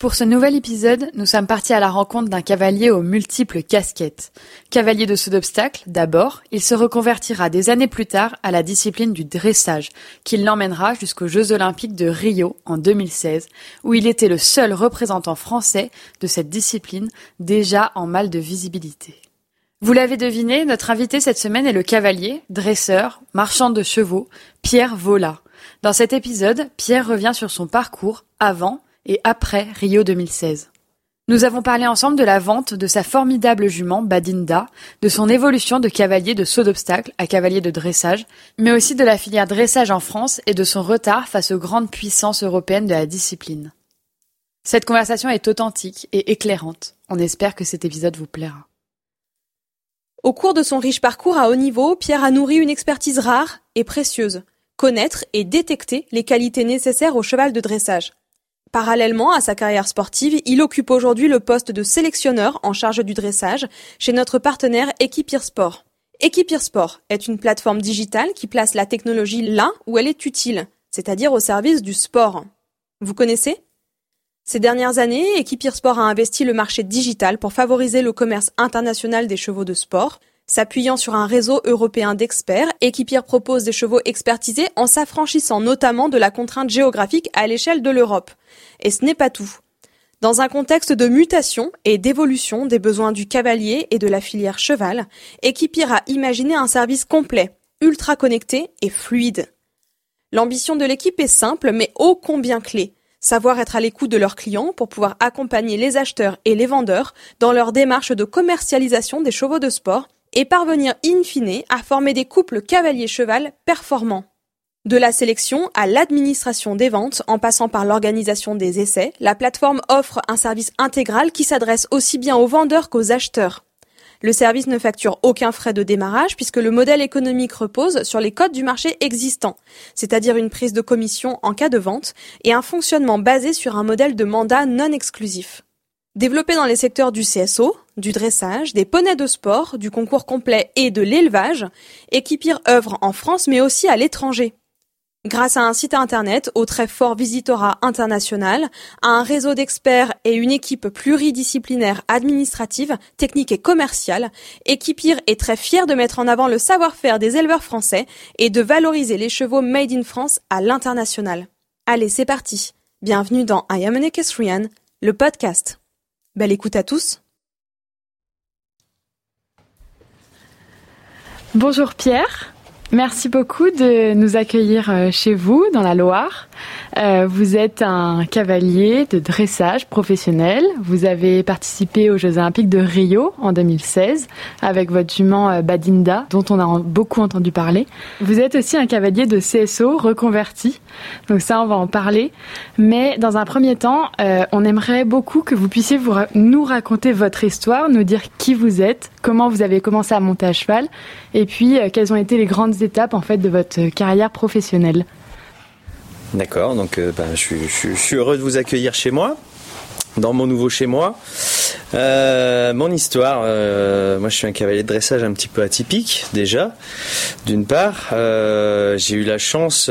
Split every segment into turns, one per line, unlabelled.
Pour ce nouvel épisode, nous sommes partis à la rencontre d'un cavalier aux multiples casquettes. Cavalier de saut d'obstacle, d'abord, il se reconvertira des années plus tard à la discipline du dressage, qui l'emmènera jusqu'aux Jeux Olympiques de Rio en 2016, où il était le seul représentant français de cette discipline déjà en mal de visibilité. Vous l'avez deviné, notre invité cette semaine est le cavalier, dresseur, marchand de chevaux, Pierre Vola. Dans cet épisode, Pierre revient sur son parcours avant, et après Rio 2016. Nous avons parlé ensemble de la vente de sa formidable jument Badinda, de son évolution de cavalier de saut d'obstacle à cavalier de dressage, mais aussi de la filière dressage en France et de son retard face aux grandes puissances européennes de la discipline. Cette conversation est authentique et éclairante. On espère que cet épisode vous plaira.
Au cours de son riche parcours à haut niveau, Pierre a nourri une expertise rare et précieuse. Connaître et détecter les qualités nécessaires au cheval de dressage. Parallèlement à sa carrière sportive, il occupe aujourd'hui le poste de sélectionneur en charge du dressage chez notre partenaire Equipir Sport. Sport est une plateforme digitale qui place la technologie là où elle est utile, c'est-à-dire au service du sport. Vous connaissez? Ces dernières années, Equipir Sport a investi le marché digital pour favoriser le commerce international des chevaux de sport, S'appuyant sur un réseau européen d'experts, Equipir propose des chevaux expertisés en s'affranchissant notamment de la contrainte géographique à l'échelle de l'Europe. Et ce n'est pas tout. Dans un contexte de mutation et d'évolution des besoins du cavalier et de la filière cheval, Equipir a imaginé un service complet, ultra connecté et fluide. L'ambition de l'équipe est simple mais ô combien clé. Savoir être à l'écoute de leurs clients pour pouvoir accompagner les acheteurs et les vendeurs dans leur démarche de commercialisation des chevaux de sport et parvenir in fine à former des couples cavalier-cheval performants. De la sélection à l'administration des ventes, en passant par l'organisation des essais, la plateforme offre un service intégral qui s'adresse aussi bien aux vendeurs qu'aux acheteurs. Le service ne facture aucun frais de démarrage puisque le modèle économique repose sur les codes du marché existant, c'est-à-dire une prise de commission en cas de vente et un fonctionnement basé sur un modèle de mandat non exclusif. Développé dans les secteurs du CSO, du dressage, des poneys de sport, du concours complet et de l'élevage, Equipir œuvre en France mais aussi à l'étranger. Grâce à un site internet au très fort visitorat international, à un réseau d'experts et une équipe pluridisciplinaire administrative, technique et commerciale, Equipir est très fier de mettre en avant le savoir-faire des éleveurs français et de valoriser les chevaux made in France à l'international. Allez, c'est parti. Bienvenue dans I Am an Equestrian, le podcast. Belle écoute à tous.
Bonjour Pierre, merci beaucoup de nous accueillir euh, chez vous dans la Loire. Euh, vous êtes un cavalier de dressage professionnel. Vous avez participé aux Jeux Olympiques de Rio en 2016 avec votre jument euh, Badinda, dont on a beaucoup entendu parler. Vous êtes aussi un cavalier de CSO reconverti. Donc ça, on va en parler. Mais dans un premier temps, euh, on aimerait beaucoup que vous puissiez nous raconter votre histoire, nous dire qui vous êtes, comment vous avez commencé à monter à cheval, et puis quelles ont été les grandes étapes en fait de votre carrière professionnelle.
D'accord, donc euh, ben, je, suis, heureux de vous accueillir chez moi, dans mon nouveau chez moi. Euh, mon histoire, euh, moi je suis un cavalier de dressage un petit peu atypique déjà, d'une part. J'ai eu la chance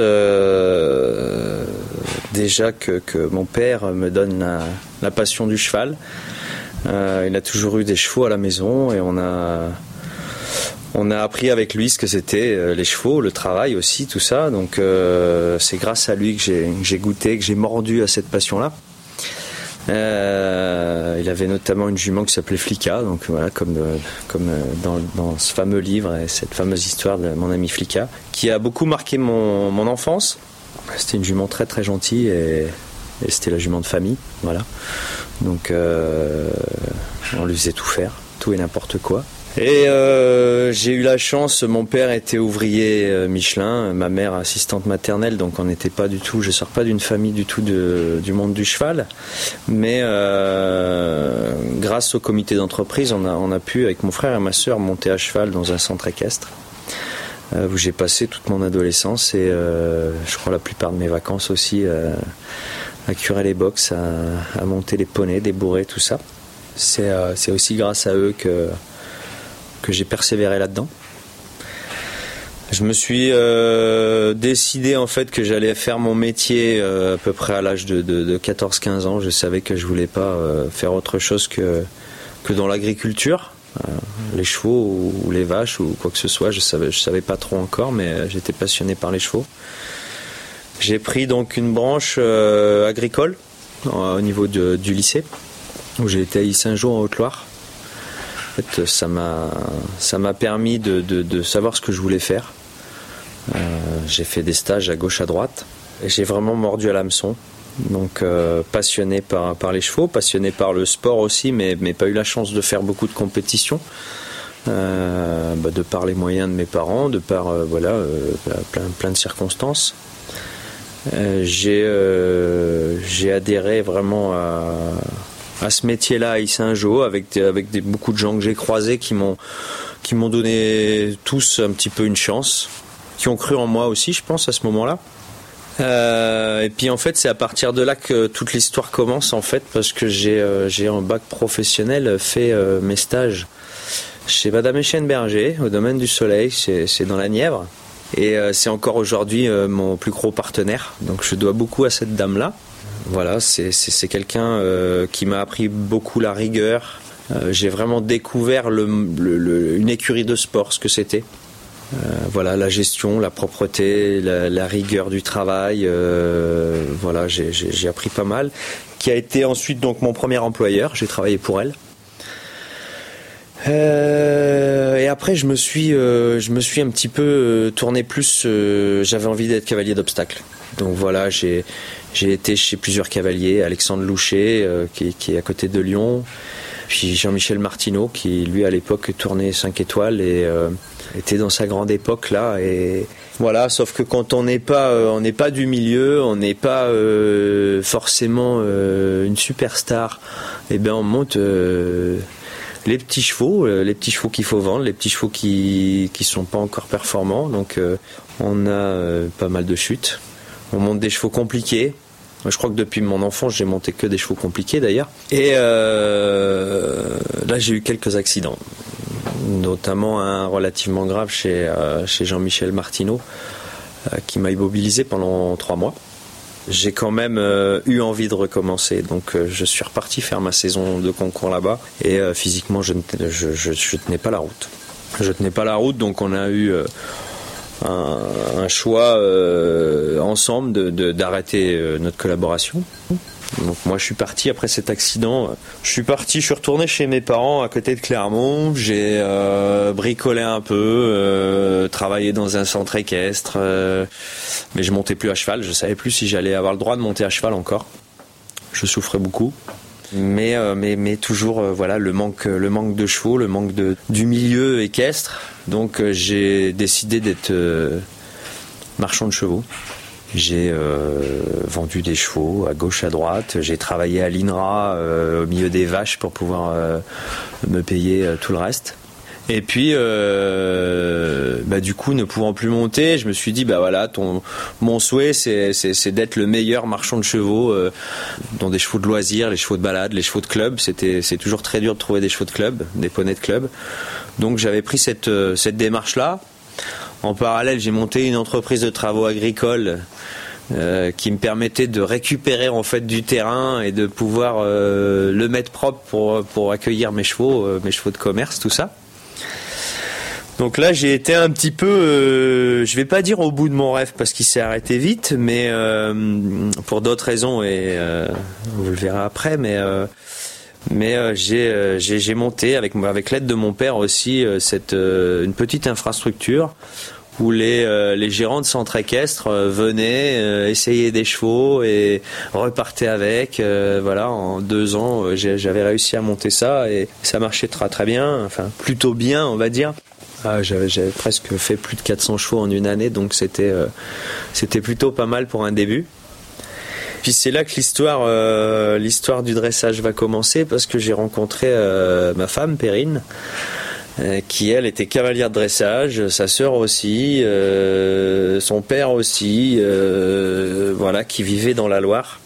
déjà que, mon père me donne la, la passion du cheval. il a toujours eu des chevaux à la maison et on a on a appris avec lui ce que c'était euh, les chevaux, le travail aussi, tout ça. Donc euh, c'est grâce à lui que j'ai goûté, que j'ai mordu à cette passion-là. Euh, il avait notamment une jument qui s'appelait Flicka, donc voilà, comme, dans, ce fameux livre et cette fameuse histoire de mon ami Flicka, qui a beaucoup marqué mon, enfance. C'était une jument très très gentille et, et c'était la jument de famille, voilà. Donc on lui faisait tout faire, tout et n'importe quoi. Et euh, j'ai eu la chance, mon père était ouvrier euh, Michelin, ma mère assistante maternelle, donc on n'était pas du tout, je sors pas d'une famille du tout du monde du cheval, mais euh, grâce au comité d'entreprise, on a, pu avec mon frère et ma soeur monter à cheval dans un centre équestre où j'ai passé toute mon adolescence et je crois la plupart de mes vacances aussi à curer les box, à, monter les poneys, débourrer tout ça. C'est aussi grâce à eux que que j'ai persévéré là-dedans. Je me suis euh, décidé en fait que j'allais faire mon métier euh, à peu près à l'âge de, 14-15 ans. Je savais que je voulais pas euh, faire autre chose que, que dans l'agriculture, les chevaux ou, les vaches ou quoi que ce soit. Je savais, je savais pas trop encore, mais j'étais passionné par les chevaux. J'ai pris donc une branche agricole au niveau du lycée où j'ai été à Saint-Jean en Haute-Loire ça m'a ça m'a permis de, savoir ce que je voulais faire. Euh, j'ai fait des stages à gauche à droite j'ai vraiment mordu à l'hameçon. Donc euh, passionné par, par les chevaux, passionné par le sport aussi, mais, mais pas eu la chance de faire beaucoup de compétitions. Euh, bah, de par les moyens de mes parents, de par voilà plein, plein de circonstances. j'ai adhéré vraiment à, à ce métier-là à Saint-Jean avec, avec des, beaucoup de gens que j'ai croisés qui m'ont qui m'ont donné tous un petit peu une chance, qui ont cru en moi aussi, je pense, à ce moment-là. Euh, et puis en fait, c'est à partir de là que toute l'histoire commence en fait, parce que j'ai euh, j'ai en bac professionnel fait euh, mes stages chez Madame Etienne Berger au domaine du soleil, c'est dans la Nièvre. Et c'est encore aujourd'hui mon plus gros partenaire, donc je dois beaucoup à cette dame-là. Voilà, c'est quelqu'un euh, qui m'a appris beaucoup la rigueur. Euh, j'ai vraiment découvert une écurie de sport, ce que c'était. Euh, voilà, la gestion, la propreté, la, rigueur du travail. voilà, j'ai appris pas mal. Qui a été ensuite donc mon premier employeur. J'ai travaillé pour elle. et après, je me suis, je me suis un petit peu tourné plus. J'avais envie d'être cavalier d'obstacles. Donc voilà, j'ai j'ai été chez plusieurs cavaliers, Alexandre Louchet, euh, qui, est à côté de Lyon, puis Jean-Michel Martineau, qui lui à l'époque tournait 5 étoiles et euh, était dans sa grande époque là. Et voilà, sauf que quand on n'est pas, euh, pas du milieu, on n'est pas forcément une superstar, et eh bien on monte les petits chevaux, les petits chevaux qu'il faut vendre, les petits chevaux qui qui sont pas encore performants. Donc on a pas mal de chutes. On monte des chevaux compliqués. Je crois que depuis mon enfance, j'ai monté que des chevaux compliqués d'ailleurs. Et euh, là, j'ai eu quelques accidents, notamment un relativement grave chez, euh, Jean-Michel Martineau, euh, qui m'a immobilisé pendant trois mois. J'ai quand même eu envie de recommencer, donc je suis reparti faire ma saison de concours là-bas. Et physiquement, je ne je, tenais pas la route. Je tenais pas la route, donc on a eu un, choix euh, ensemble d'arrêter de, euh, notre collaboration. Donc moi je suis parti après cet accident. Je suis parti, je suis retourné chez mes parents à côté de Clermont. J'ai euh, bricolé un peu, travaillé dans un centre équestre, mais je montais plus à cheval. Je savais plus si j'allais avoir le droit de monter à cheval encore. Je souffrais beaucoup mais euh, mais mais toujours euh, voilà le manque le manque de chevaux, le manque de du milieu équestre. Donc euh, j'ai décidé d'être marchand de chevaux. J'ai vendu des chevaux à gauche à droite. J'ai travaillé à l'INRA au milieu des vaches pour pouvoir me payer tout le reste. Et puis, euh, bah, du coup, ne pouvant plus monter, je me suis dit, bah voilà, mon souhait, c'est, d'être le meilleur marchand de chevaux, euh, dans des chevaux de loisirs, les chevaux de balade, les chevaux de club. C'était, c'est toujours très dur de trouver des chevaux de club, des poneys de club. Donc, j'avais pris cette, euh, cette démarche-là. En parallèle, j'ai monté une entreprise de travaux agricoles. qui me permettait de récupérer en fait du terrain et de pouvoir le mettre propre pour, pour accueillir mes chevaux, mes chevaux de commerce, tout ça. Donc là, j'ai été un petit peu, euh, je vais pas dire au bout de mon rêve parce qu'il s'est arrêté vite, mais euh, pour d'autres raisons et euh, vous le verrez après. Mais mais j'ai j'ai monté avec avec l'aide de mon père aussi cette une petite infrastructure où les, euh, les gérants de centre équestre euh, venaient euh, essayer des chevaux et repartaient avec. voilà, en deux ans, j'avais réussi à monter ça et ça marchait très très bien, enfin plutôt bien, on va dire. Ah, j'avais, presque fait plus de 400 chevaux en une année, donc c'était c'était plutôt pas mal pour un début. Puis c'est là que l'histoire l'histoire du dressage va commencer parce que j'ai rencontré ma femme Perrine euh, qui elle était cavalière de dressage, sa sœur aussi, euh, son père aussi, euh, voilà, qui vivait dans la Loire.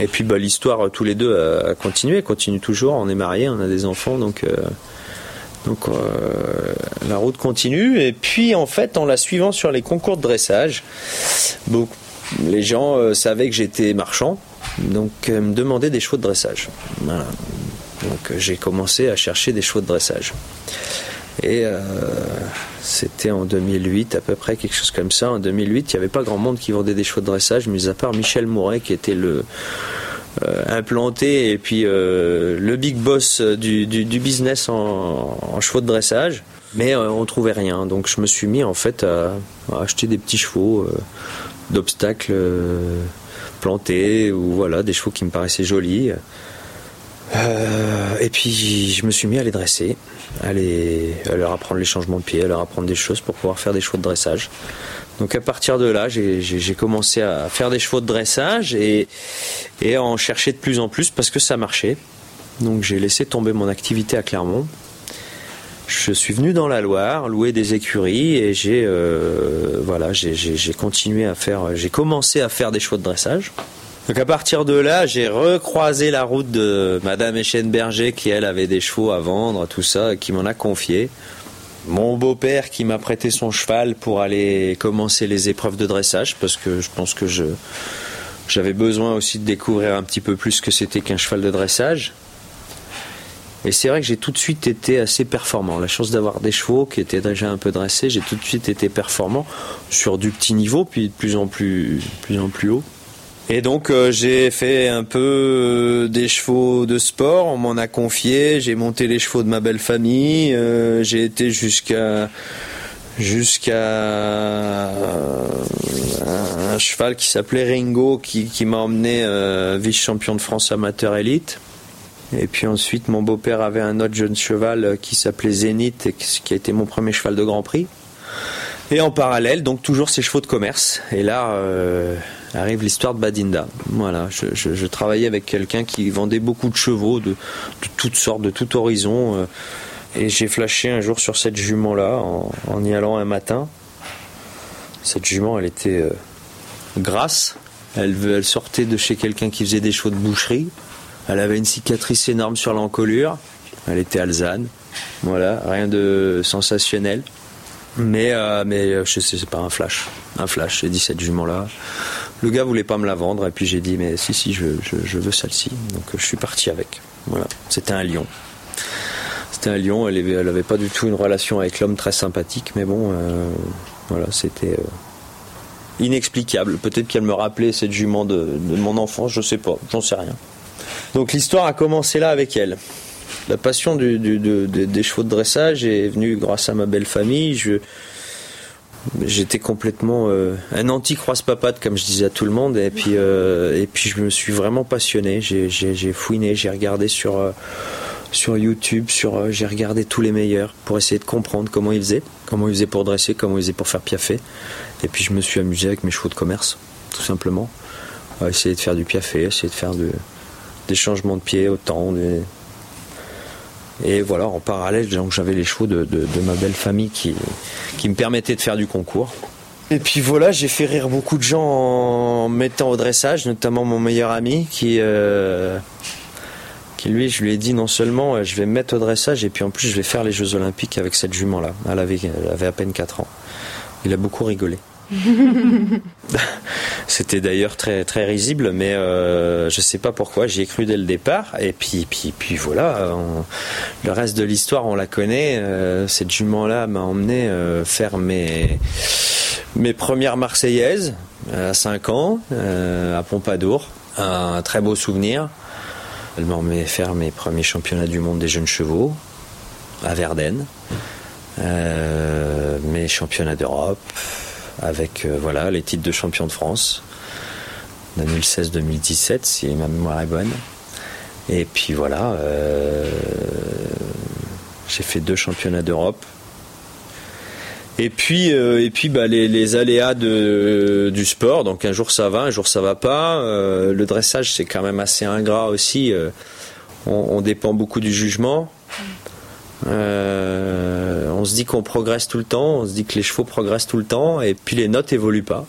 Et puis bah, l'histoire tous les deux a, continué, continue toujours. On est mariés, on a des enfants, donc donc la route continue. Et puis en fait, en la suivant sur les concours de dressage, les gens savaient que j'étais marchand, donc me demandaient des chevaux de dressage. Voilà. Donc euh, j'ai commencé à chercher des chevaux de dressage. Et euh, c'était en 2008 à peu près, quelque chose comme ça. En 2008, il n'y avait pas grand monde qui vendait des chevaux de dressage, mis à part Michel Mouret qui était le euh, implanté et puis le big boss du, business en, chevaux de dressage. Mais on trouvait rien, donc je me suis mis en fait à, à acheter des petits chevaux d'obstacles plantés ou voilà des chevaux qui me paraissaient jolis. Euh, et puis je me suis mis à les dresser, à, leur apprendre les changements de pied, à leur apprendre des choses pour pouvoir faire des chevaux de dressage. Donc à partir de là, j'ai commencé à faire des chevaux de dressage et, à en chercher de plus en plus parce que ça marchait. Donc j'ai laissé tomber mon activité à Clermont. Je suis venu dans la Loire, louer des écuries et j'ai euh, voilà, j'ai continué à faire, j'ai commencé à faire des chevaux de dressage. Donc à partir de là, j'ai recroisé la route de Madame Berger qui elle avait des chevaux à vendre, tout ça, qui m'en a confié. Mon beau-père qui m'a prêté son cheval pour aller commencer les épreuves de dressage parce que je pense que j'avais besoin aussi de découvrir un petit peu plus ce que c'était qu'un cheval de dressage. Et c'est vrai que j'ai tout de suite été assez performant. La chance d'avoir des chevaux qui étaient déjà un peu dressés, j'ai tout de suite été performant sur du petit niveau, puis de plus en plus, plus en plus haut. Et donc euh, j'ai fait un peu euh, des chevaux de sport, on m'en a confié, j'ai monté les chevaux de ma belle famille, euh, j'ai été jusqu'à jusqu'à un cheval qui s'appelait Ringo qui, qui m'a emmené vice-champion de France amateur élite. Et puis ensuite mon beau-père avait un autre jeune cheval qui s'appelait Zénith et qui a été mon premier cheval de Grand Prix. Et en parallèle, donc toujours ces chevaux de commerce. Et là, arrive l'histoire de Badinda. Voilà, je, travaillais avec quelqu'un qui vendait beaucoup de chevaux de, toutes sortes, de tout horizon. Euh, et j'ai flashé un jour sur cette jument-là en, y allant un matin. Cette jument, elle était euh, grasse. Elle, sortait de chez quelqu'un qui faisait des chevaux de boucherie. Elle avait une cicatrice énorme sur l'encolure. Elle était alzane. Voilà, rien de sensationnel. Mais, euh, mais je sais, c'est pas un flash. Un flash, j'ai dit cette jument-là. Le gars voulait pas me la vendre et puis j'ai dit mais si si je, veux celle-ci. Donc je suis parti avec. Voilà, c'était un lion. C'était un lion, elle avait, avait pas du tout une relation avec l'homme très sympathique, mais bon, euh, voilà, c'était euh, inexplicable. Peut-être qu'elle me rappelait cette jument de, mon enfance, je sais pas, j'en sais rien. Donc l'histoire a commencé là avec elle. La passion des chevaux de dressage est venue grâce à ma belle famille. Je, j'étais complètement euh, un anti croise papade comme je disais à tout le monde et puis euh, et puis je me suis vraiment passionné. J'ai fouiné j'ai regardé sur euh, sur YouTube sur j'ai regardé tous les meilleurs pour essayer de comprendre comment ils faisaient comment ils faisaient pour dresser comment ils faisaient pour faire piaffer. Et puis je me suis amusé avec mes chevaux de commerce tout simplement. À essayer de faire du piaffer essayer de faire des changements de pied au temps et voilà, en parallèle, j'avais les chevaux de, ma belle famille qui, qui me permettaient de faire du concours. Et puis voilà, j'ai fait rire beaucoup de gens en mettant au dressage, notamment mon meilleur ami qui, euh, qui lui, je lui ai dit non seulement euh, je vais me mettre au dressage et puis en plus je vais faire les Jeux Olympiques avec cette jument-là. Elle avait, elle avait à peine 4 ans. Il a beaucoup rigolé. C'était d'ailleurs très très risible, mais euh, je sais pas pourquoi. J'y ai cru dès le départ, et puis puis puis voilà. le reste de l'histoire, on la connaît. Euh, cette jument-là m'a emmené euh, faire mes mes premières Marseillaises à 5 ans à Pompadour. Un très beau souvenir. Elle m'a emmené faire mes premiers championnats du monde des jeunes chevaux à Verden. Euh, mes championnats d'Europe, avec voilà les titres de champion de France 2016-2017 si ma mémoire est bonne. Et puis voilà, j'ai fait deux championnats d'Europe. Et puis, et puis bah, les, aléas de, du sport. Donc un jour ça va, un jour ça va pas. le dressage c'est quand même assez ingrat aussi. on, dépend beaucoup du jugement. Euh, on se dit qu'on progresse tout le temps, on se dit que les chevaux progressent tout le temps, et puis les notes évoluent pas.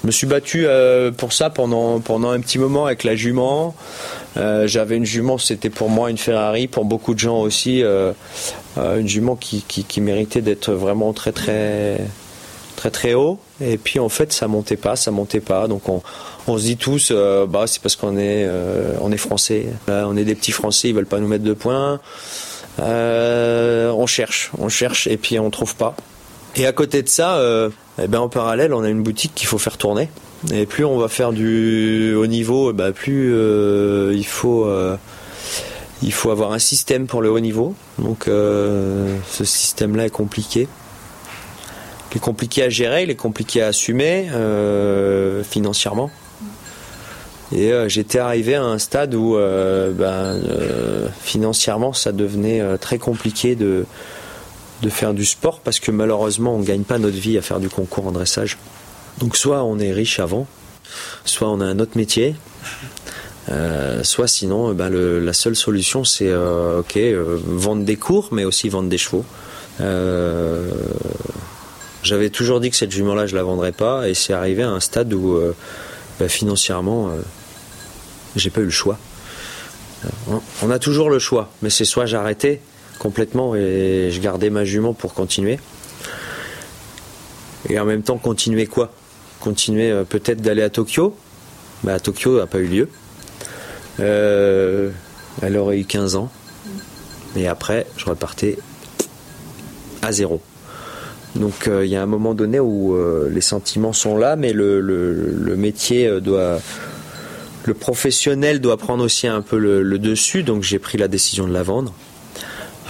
Je me suis battu euh, pour ça pendant, pendant un petit moment avec la jument. Euh, j'avais une jument, c'était pour moi une Ferrari, pour beaucoup de gens aussi, une jument qui, qui, méritait d'être vraiment très très très très haut. Et puis en fait, ça montait pas, ça montait pas. Donc on, on se dit tous, bah c'est parce qu'on est on est français. on est des petits français, ils veulent pas nous mettre de points. Euh, on cherche, on cherche et puis on trouve pas. Et à côté de ça, euh, eh ben en parallèle, on a une boutique qu'il faut faire tourner. Et plus on va faire du haut niveau, bah plus euh, il faut il faut avoir un système pour le haut niveau. Donc ce système-là est compliqué. Il est compliqué à gérer, il est compliqué à assumer financièrement. Et euh, j'étais arrivé à un stade où euh, ben, euh, financièrement ça devenait très compliqué de, de faire du sport parce que malheureusement on ne gagne pas notre vie à faire du concours en dressage. Donc soit on est riche avant, soit on a un autre métier, soit sinon ben, la seule solution c'est vendre des cours mais aussi vendre des chevaux. J'avais toujours dit que cette jument là je la vendrais pas et c'est arrivé à un stade où ben, financièrement j'ai pas eu le choix. On a toujours le choix, mais c'est soit j'arrêtais complètement et je gardais ma jument pour continuer. Et en même temps, continuer quoi? Continuer euh, peut-être d'aller à Tokyo? Bah, à Tokyo n'a pas eu lieu. Euh, elle aurait eu 15 ans. Et après, je repartais à zéro. Donc euh, il y a un moment donné où les sentiments sont là, mais le métier doit, le professionnel doit prendre aussi un peu le, dessus, donc j'ai pris la décision de la vendre.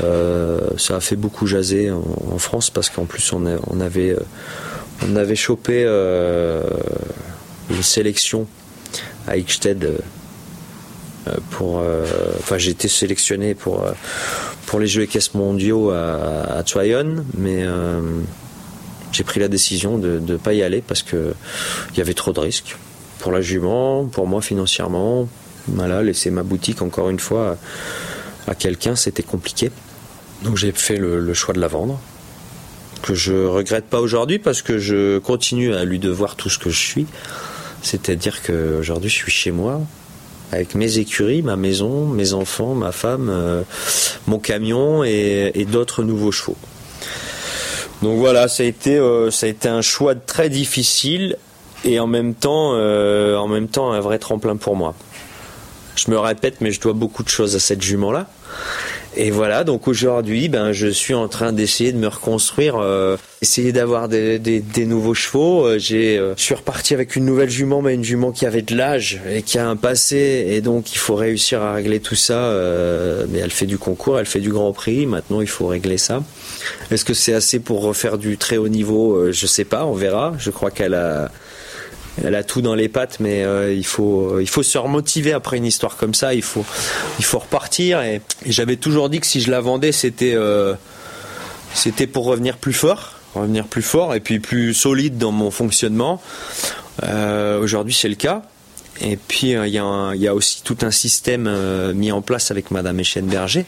Euh, ça a fait beaucoup jaser en, France parce qu'en plus on, avait, euh, on avait chopé euh, une sélection à Eichstätt pour, enfin j'ai été sélectionné pour les Jeux équestres mondiaux à, à mais j'ai pris la décision de ne pas y aller parce que il y avait trop de risques pour la jument, pour moi financièrement. Voilà, laisser ma boutique encore une fois à, quelqu'un, c'était compliqué. Donc j'ai fait le, choix de la vendre, que je regrette pas aujourd'hui parce que je continue à lui devoir tout ce que je suis. C'est-à-dire qu'aujourd'hui je suis chez moi, avec mes écuries, ma maison, mes enfants, ma femme, euh, mon camion et, d'autres nouveaux chevaux. Donc voilà, ça a été, euh, ça a été un choix très difficile et en même temps, euh, en même temps, un vrai tremplin pour moi. Je me répète, mais je dois beaucoup de choses à cette jument-là. Et voilà, donc aujourd'hui, ben, je suis en train d'essayer de me reconstruire, euh, essayer d'avoir des, nouveaux chevaux. Euh, j'ai, je suis reparti avec une nouvelle jument, mais une jument qui avait de l'âge et qui a un passé, et donc il faut réussir à régler tout ça. mais elle fait du concours, elle fait du Grand Prix. Maintenant, il faut régler ça. Est-ce que c'est assez pour refaire du très haut niveau? Je sais pas, on verra. Je crois qu'elle a elle a tout dans les pattes, mais euh, il faut euh, il faut se remotiver après une histoire comme ça. Il faut il faut repartir. Et, j'avais toujours dit que si je la vendais, c'était euh, c'était pour revenir plus fort, revenir plus fort et puis plus solide dans mon fonctionnement. Aujourd'hui, c'est le cas. Et puis il y, a aussi tout un système mis en place avec Madame Etienne Berger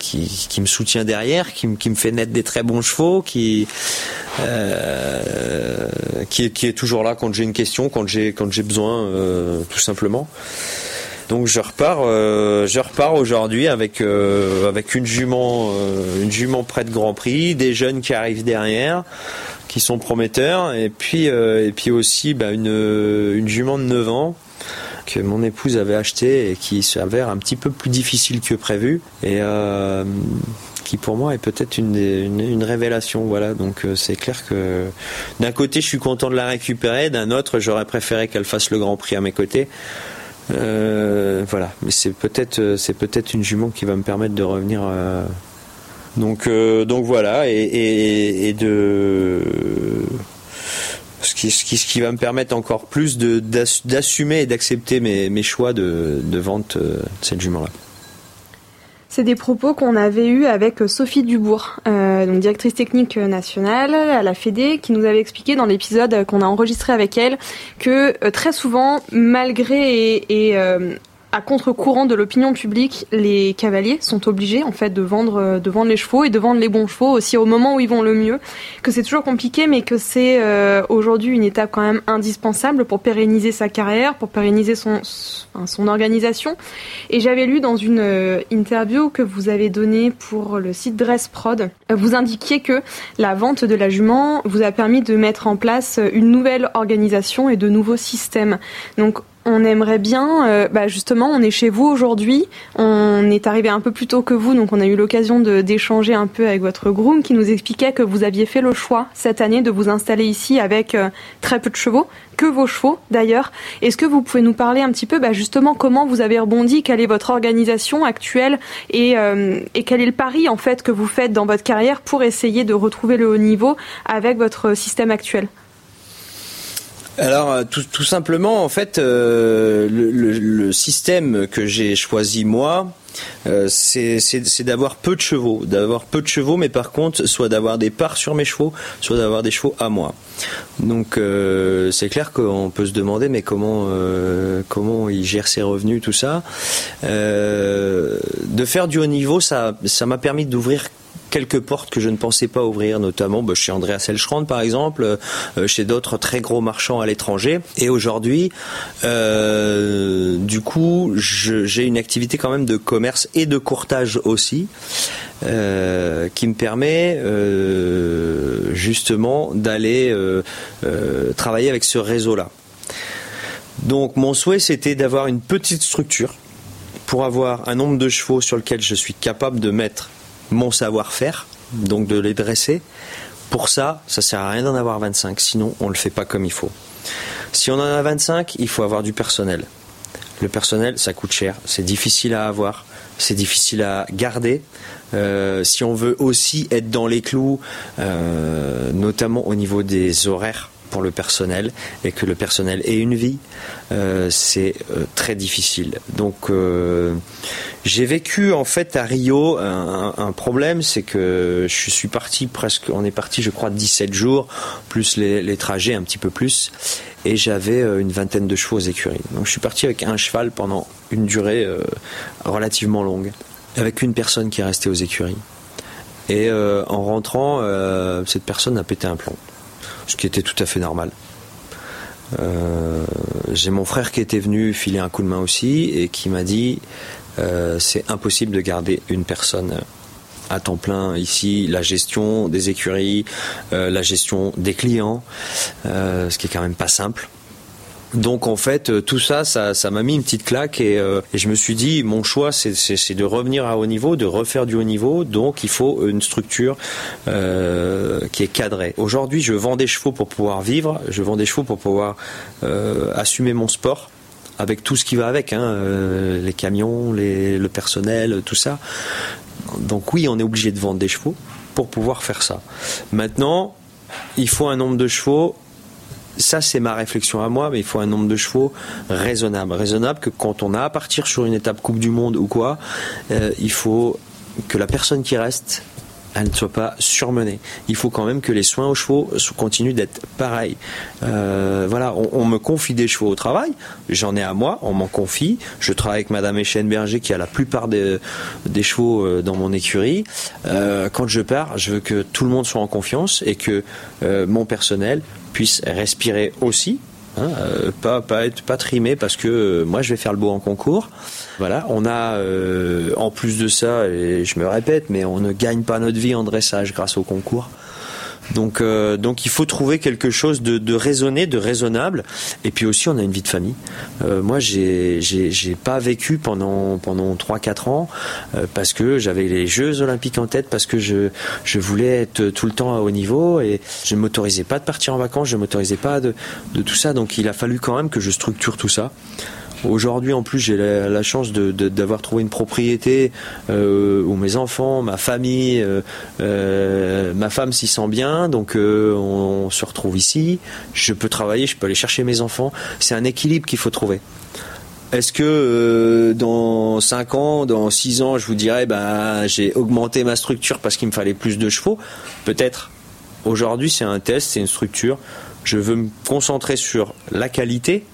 qui, me soutient derrière, qui, me fait naître des très bons chevaux, qui euh, qui, est, toujours là quand j'ai une question, quand j'ai besoin, euh, tout simplement. Donc je repars, euh, je repars aujourd'hui avec une jument, une jument près de Grand Prix, des jeunes qui arrivent derrière, qui sont prometteurs, et puis et puis aussi bah, une une jument de 9 ans que mon épouse avait acheté et qui s'avère un petit peu plus difficile que prévu et euh, qui pour moi est peut-être une, révélation. Voilà, donc euh, c'est clair que d'un côté je suis content de la récupérer, d'un autre j'aurais préféré qu'elle fasse le Grand Prix à mes côtés. Euh, voilà, mais c'est peut-être c'est peut-être une jument qui va me permettre de revenir Donc, donc voilà, et, de ce qui, va me permettre encore plus d'assumer et d'accepter mes, choix de, vente de cette jument-là.
C'est des propos qu'on avait eus avec Sophie Dubourg, euh, directrice technique nationale à la Fédé, qui nous avait expliqué dans l'épisode qu'on a enregistré avec elle que euh, très souvent, malgré et, euh, à contre-courant de l'opinion publique, les cavaliers sont obligés en fait de vendre, euh, de vendre les chevaux et de vendre les bons chevaux aussi au moment où ils vont le mieux. Que c'est toujours compliqué, mais que c'est euh, aujourd'hui une étape quand même indispensable pour pérenniser sa carrière, pour pérenniser son, son organisation. Et j'avais lu dans une euh, interview que vous avez donnée pour le site Dress Prod, vous indiquiez que la vente de la jument vous a permis de mettre en place une nouvelle organisation et de nouveaux systèmes. Donc on aimerait bien, euh, bah justement, on est chez vous aujourd'hui. On est arrivé un peu plus tôt que vous, donc on a eu l'occasion d'échanger un peu avec votre groom qui nous expliquait que vous aviez fait le choix cette année de vous installer ici avec euh, très peu de chevaux, que vos chevaux d'ailleurs. Est-ce que vous pouvez nous parler un petit peu, bah, justement, comment vous avez rebondi, quelle est votre organisation actuelle et, euh, et quel est le pari en fait que vous faites dans votre carrière pour essayer de retrouver le haut niveau avec votre système actuel?
Alors euh, tout, simplement, en fait, euh, le, système que j'ai choisi moi, euh, c'est d'avoir peu de chevaux, d'avoir peu de chevaux, mais par contre, soit d'avoir des parts sur mes chevaux, soit d'avoir des chevaux à moi. Donc c'est clair qu'on peut se demander, mais comment comment il gère ses revenus, tout ça. de faire du haut niveau, ça ça m'a permis d'ouvrir quelques portes que je ne pensais pas ouvrir, notamment bah, chez Andrea Selschrand par exemple, euh, chez d'autres très gros marchands à l'étranger. Et aujourd'hui, euh, du coup, j'ai une activité quand même de commerce et de courtage aussi. Euh, qui me permet justement d'aller travailler avec ce réseau-là. Donc mon souhait c'était d'avoir une petite structure pour avoir un nombre de chevaux sur lequel je suis capable de mettre mon savoir-faire, donc de les dresser. Pour ça, ça sert à rien d'en avoir 25, sinon on ne le fait pas comme il faut. Si on en a 25, il faut avoir du personnel. Le personnel, ça coûte cher, c'est difficile à avoir, c'est difficile à garder. Euh, si on veut aussi être dans les clous, euh, notamment au niveau des horaires, pour le personnel et que le personnel ait une vie, euh, c'est euh, très difficile. Donc euh, j'ai vécu en fait à Rio un, problème, c'est que je suis parti presque, on est parti je crois 17 jours, plus les, trajets un petit peu plus, et j'avais une vingtaine de chevaux aux écuries. Donc je suis parti avec un cheval pendant une durée relativement longue, avec une personne qui est restée aux écuries. Et en rentrant, cette personne a pété un plomb ce qui était tout à fait normal. Euh, j'ai mon frère qui était venu filer un coup de main aussi et qui m'a dit euh, c'est impossible de garder une personne à temps plein ici, la gestion des écuries, euh, la gestion des clients, ce qui est quand même pas simple. Donc en fait, euh, tout ça, ça, m'a mis une petite claque euh, et, je me suis dit, mon choix, c'est de revenir à haut niveau, de refaire du haut niveau. Donc il faut une structure euh, qui est cadrée. Aujourd'hui, je vends des chevaux pour pouvoir vivre, je vends des chevaux pour pouvoir assumer mon sport avec tout ce qui va avec, hein, les camions, le personnel, tout ça. Donc oui, on est obligé de vendre des chevaux pour pouvoir faire ça. Maintenant, il faut un nombre de chevaux ça, c'est ma réflexion à moi, mais il faut un nombre de chevaux raisonnable. Raisonnable que quand on a à partir sur une étape Coupe du Monde ou quoi, euh, il faut que la personne qui reste elle ne soit pas surmenée. Il faut quand même que les soins aux chevaux continuent d'être pareils. Euh, voilà, on, me confie des chevaux au travail, j'en ai à moi, on m'en confie. Je travaille avec Madame Échène Berger qui a la plupart des, chevaux euh, dans mon écurie. quand je pars, je veux que tout le monde soit en confiance et que mon personnel puisse respirer aussi, hein, euh, pas, pas être pas parce que euh, moi je vais faire le beau en concours. Voilà, on a euh, en plus de ça, et je me répète, mais on ne gagne pas notre vie en dressage grâce au concours. Donc, euh, donc il faut trouver quelque chose de, de, raisonné, de raisonnable. Et puis aussi, on a une vie de famille. Euh, moi, j'ai, j'ai, pas vécu pendant pendant trois quatre ans euh, parce que j'avais les Jeux Olympiques en tête, parce que je je voulais être tout le temps à haut niveau et je ne m'autorisais pas de partir en vacances, je ne m'autorisais pas de de tout ça. Donc, il a fallu quand même que je structure tout ça Aujourd'hui, en plus, j'ai la, chance d'avoir trouvé une propriété euh, où mes enfants, ma famille, euh, euh, ma femme s'y sent bien, donc on, se retrouve ici. Je peux travailler, je peux aller chercher mes enfants. C'est un équilibre qu'il faut trouver. Est-ce que dans 5 ans, dans 6 ans, je vous dirais, bah, j'ai augmenté ma structure parce qu'il me fallait plus de chevaux? Peut-être. Aujourd'hui, c'est un test, c'est une structure. Je veux me concentrer sur la qualité,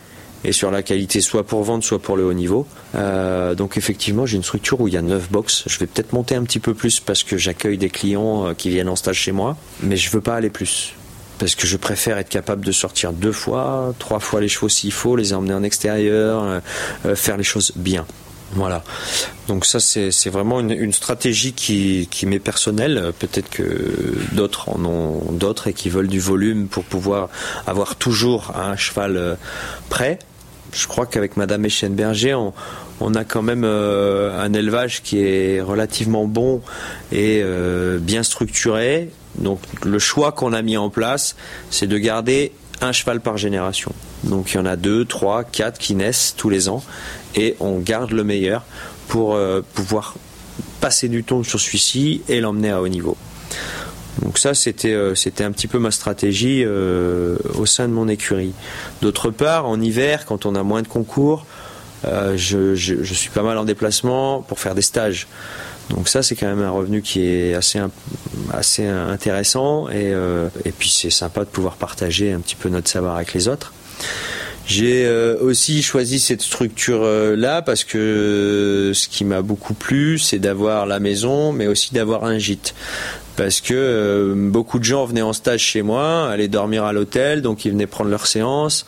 et sur la qualité, soit pour vendre, soit pour le haut niveau. Euh, donc effectivement, j'ai une structure où il y a 9 box. Je vais peut-être monter un petit peu plus parce que j'accueille des clients euh, qui viennent en stage chez moi, mais je veux pas aller plus. Parce que je préfère être capable de sortir deux fois, trois fois les chevaux s'il faut, les emmener en extérieur, euh, faire les choses bien. Voilà. Donc ça, c'est vraiment une, stratégie qui, qui m'est personnelle. Peut-être que d'autres en ont d'autres et qui veulent du volume pour pouvoir avoir toujours un cheval prêt je crois qu'avec Madame Eschenberger, on, a quand même euh, un élevage qui est relativement bon et euh, bien structuré. Donc le choix qu'on a mis en place, c'est de garder un cheval par génération. Donc il y en a deux, trois, quatre qui naissent tous les ans et on garde le meilleur pour euh, pouvoir passer du ton sur celui-ci et l'emmener à haut niveau. Donc ça, c'était euh, c'était un petit peu ma stratégie euh, au sein de mon écurie. D'autre part, en hiver, quand on a moins de concours, euh, je, suis pas mal en déplacement pour faire des stages. Donc ça, c'est quand même un revenu qui est assez assez intéressant et, et puis c'est sympa de pouvoir partager un petit peu notre savoir avec les autres. J'ai aussi choisi cette structure-là parce que ce qui m'a beaucoup plu, c'est d'avoir la maison, mais aussi d'avoir un gîte parce que euh, beaucoup de gens venaient en stage chez moi, allaient dormir à l'hôtel, donc ils venaient prendre leur séance.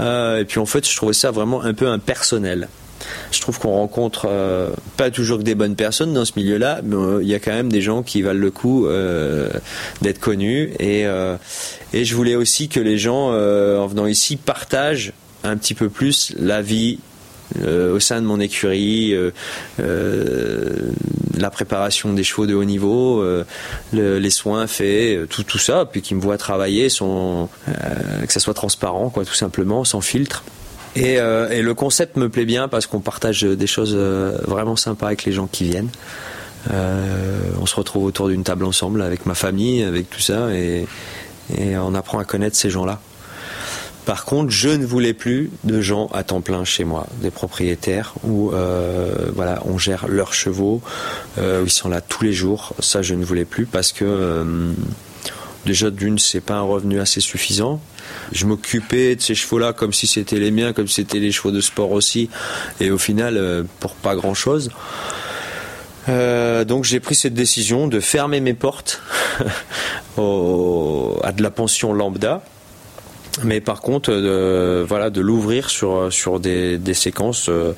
Euh, et puis en fait, je trouvais ça vraiment un peu impersonnel. Je trouve qu'on rencontre euh, pas toujours que des bonnes personnes dans ce milieu-là, mais il y a quand même des gens qui valent le coup d'être connus. Et, et je voulais aussi que les gens, en venant ici, partagent un petit peu plus la vie euh, au sein de mon écurie, euh, euh, la préparation des chevaux de haut niveau, les soins faits, tout, ça, puis qu'ils me voient travailler, que ça soit transparent, quoi, tout simplement, sans filtre. Et, le concept me plaît bien parce qu'on partage des choses vraiment sympas avec les gens qui viennent. on se retrouve autour d'une table ensemble avec ma famille, avec tout ça, et on apprend à connaître ces gens-là. Par contre, je ne voulais plus de gens à temps plein chez moi, des propriétaires où euh, on gère leurs chevaux, euh, ils sont là tous les jours. Ça, je ne voulais plus parce que euh, déjà d'une, c'est pas un revenu assez suffisant. Je m'occupais de ces chevaux-là comme si c'était les miens, comme si c'était les chevaux de sport aussi, et au final, pour pas grand-chose. donc j'ai pris cette décision de fermer mes portes à de la pension lambda mais par contre, euh, voilà, de l'ouvrir sur, sur des, séquences euh,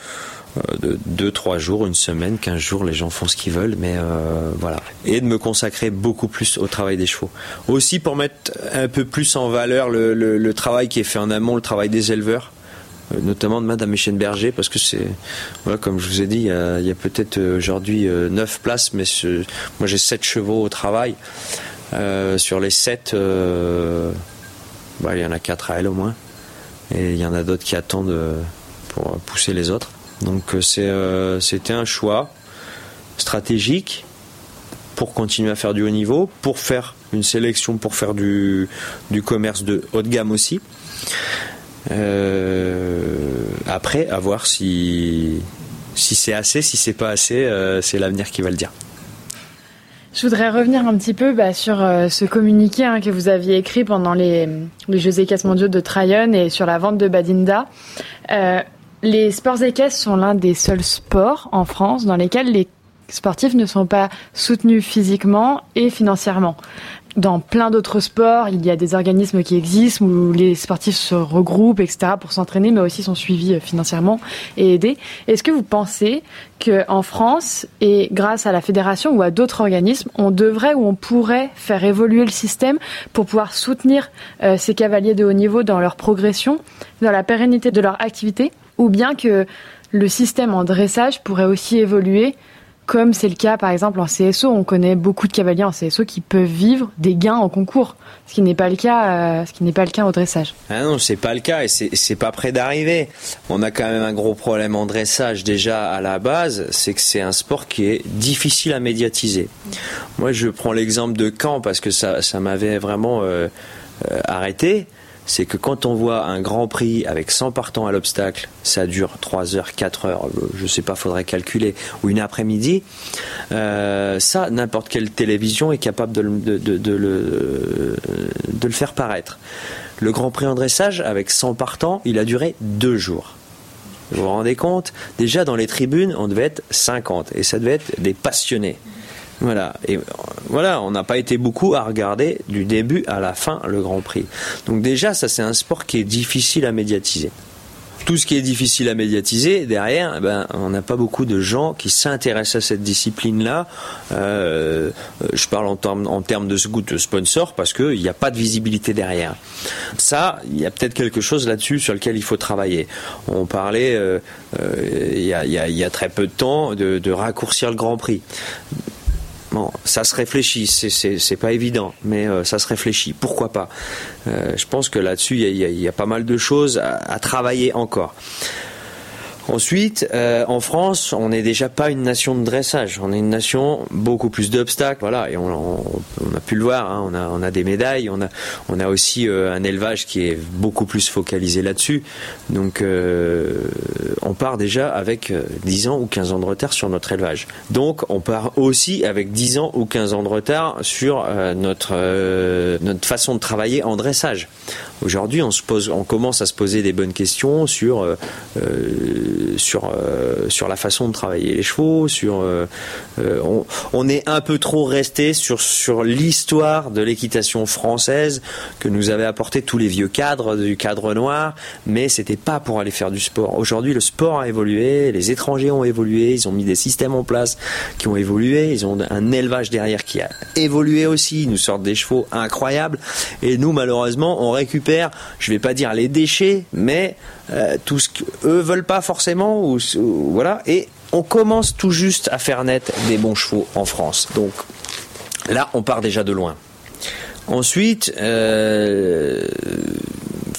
de 2, 3 jours, une semaine, 15 jours, les gens font ce qu'ils veulent, mais euh, voilà. Et de me consacrer beaucoup plus au travail des chevaux. Aussi pour mettre un peu plus en valeur le, travail qui est fait en amont, le travail des éleveurs notamment de Madame Berger, parce que c'est, voilà, comme je vous ai dit, il y a, a peut-être aujourd'hui 9 places, mais moi j'ai 7 chevaux au travail. sur les 7, bah, il y en a quatre à elle au moins. Et il y en a d'autres qui attendent euh, pour pousser les autres. Donc euh, euh, c'était un choix stratégique pour continuer à faire du haut niveau, pour faire une sélection, pour faire du, commerce de haut de gamme aussi. après, à voir si c'est assez, si c'est pas assez, c'est l'avenir qui va le dire.
Je voudrais revenir un petit peu bah, sur euh, ce communiqué hein, que vous aviez écrit pendant les, les Jeux équestres mondiaux de Tryon et sur la vente de Badinda. Euh, les sports équestres sont l'un des seuls sports en France dans lesquels les sportifs ne sont pas soutenus physiquement et financièrement dans plein d'autres sports, il y a des organismes qui existent où les sportifs se regroupent, etc., pour s'entraîner, mais aussi sont suivis euh, financièrement et aidés. Est-ce que vous pensez qu'en France, et grâce à la fédération ou à d'autres organismes, on devrait ou on pourrait faire évoluer le système pour pouvoir soutenir euh, ces cavaliers de haut niveau dans leur progression, dans la pérennité de leur activité, ou bien que le système en dressage pourrait aussi évoluer comme c'est le cas par exemple en CSO, on connaît beaucoup de cavaliers en CSO qui peuvent vivre des gains en concours, ce qui n'est pas le cas, euh, ce qui n'est pas le cas au dressage.
Ah non, c'est pas le cas et c'est pas prêt d'arriver. On a quand même un gros problème en dressage déjà à la base, c'est que c'est un sport qui est difficile à médiatiser. Moi, je prends l'exemple de Caen parce que ça, ça m'avait vraiment euh, euh, arrêté c'est que quand on voit un grand prix avec 100 partants à l'obstacle, ça dure 3 heures, 4 heures, euh, je sais pas, faudrait calculer, ou une après-midi, euh, ça, n'importe quelle télévision est capable de, de, le, de le faire paraître. Le grand prix en dressage, avec 100 partants, il a duré 2 jours. Vous vous rendez compte? Déjà, dans les tribunes, on devait être 50, et ça devait être des passionnés. Voilà. Et voilà, on n'a pas été beaucoup à regarder du début à la fin le Grand Prix. Donc déjà, ça c'est un sport qui est difficile à médiatiser. Tout ce qui est difficile à médiatiser, derrière, eh ben, on n'a pas beaucoup de gens qui s'intéressent à cette discipline-là. Euh, je parle en, termes, en termes de, sponsor parce qu'il n'y a pas de visibilité derrière. Ça, il y a peut-être quelque chose là-dessus sur lequel il faut travailler. On parlait euh, euh, il, y a, très peu de temps de raccourcir le Grand Prix. Bon, ça se réfléchit, c'est pas évident, mais euh, ça se réfléchit. Pourquoi pas? Euh, Je pense que là-dessus, il y, y, a pas mal de choses à travailler encore. Ensuite, euh, en France, on n'est déjà pas une nation de dressage. On est une nation beaucoup plus d'obstacles. Voilà, et on, a pu le voir. Hein. on, a, des médailles. On a, aussi euh, un élevage qui est beaucoup plus focalisé là-dessus. Donc, euh, on part déjà avec 10 ans ou 15 ans de retard sur notre élevage. Donc, on part aussi avec 10 ans ou 15 ans de retard sur notre, notre façon de travailler en dressage. Aujourd'hui, on, commence à se poser des bonnes questions sur sur la façon de travailler les chevaux, sur, euh, euh, on, est un peu trop resté sur, sur l'histoire de l'équitation française que nous avaient apporté tous les vieux cadres du cadre noir, mais c'était pas pour aller faire du sport. Aujourd'hui, le sport a évolué, les étrangers ont évolué, ils ont mis des systèmes en place qui ont évolué, ils ont un élevage derrière qui a évolué aussi, ils nous sortent des chevaux incroyables, et nous, malheureusement, on récupère, je vais pas dire les déchets, mais euh, tout ce qu'eux veulent pas forcément, ou, voilà, et on commence tout juste à faire naître des bons chevaux en France. Donc là, on part déjà de loin. Ensuite, euh,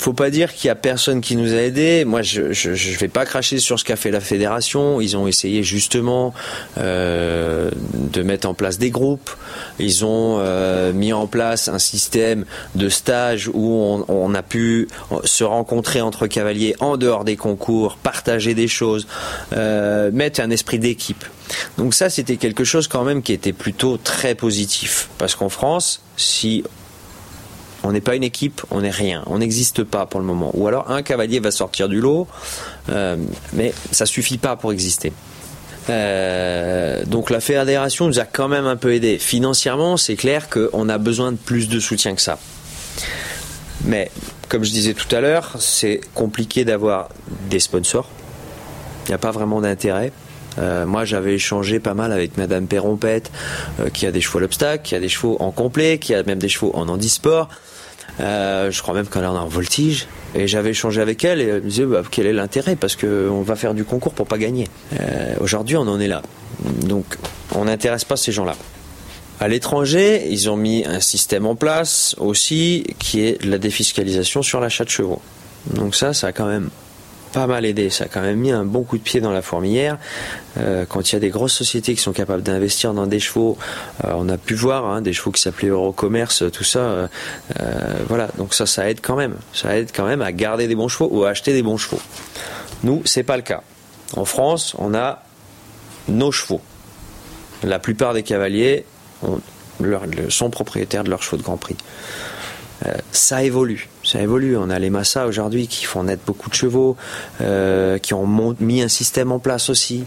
faut pas dire qu'il y a personne qui nous a aidés. Moi, je, je, je vais pas cracher sur ce qu'a fait la fédération. Ils ont essayé justement euh, de mettre en place des groupes. Ils ont euh, mis en place un système de stage où on, on, a pu se rencontrer entre cavaliers en dehors des concours, partager des choses, euh, mettre un esprit d'équipe. Donc ça, c'était quelque chose quand même qui était plutôt très positif. Parce qu'en France, si on n'est pas une équipe, on n'est rien, on n'existe pas pour le moment. Ou alors un cavalier va sortir du lot, euh, mais ça suffit pas pour exister. Euh, donc la fédération nous a quand même un peu aidé. Financièrement, c'est clair qu'on a besoin de plus de soutien que ça. Mais comme je disais tout à l'heure, c'est compliqué d'avoir des sponsors. Il n'y a pas vraiment d'intérêt. Euh, moi, j'avais échangé pas mal avec Madame Perrompette, qui a des chevaux à l'obstacle, qui a des chevaux en complet, qui a même des chevaux en handisport. Euh, je crois même qu'elle en a en voltige. Et j'avais échangé avec elle et elle me disait bah, quel est l'intérêt? Parce qu'on va faire du concours pour pas gagner. Euh, aujourd'hui, on en est là. Donc, on n'intéresse pas ces gens-là. À l'étranger, ils ont mis un système en place aussi qui est la défiscalisation sur l'achat de chevaux. Donc ça, ça a quand même pas mal aidé. Ça a quand même mis un bon coup de pied dans la fourmilière. Euh, quand il y a des grosses sociétés qui sont capables d'investir dans des chevaux, euh, on a pu voir hein, des chevaux qui s'appelaient Eurocommerce, tout ça. Euh, voilà, donc ça, ça aide quand même. Ça aide quand même à garder des bons chevaux ou à acheter des bons chevaux. Nous, c'est pas le cas. En France, on a nos chevaux. La plupart des cavaliers sont propriétaires de leurs chevaux de Grand Prix. ça évolue ça évolue. On a les Massa aujourd'hui qui font naître beaucoup de chevaux, euh, qui ont mis un système en place aussi.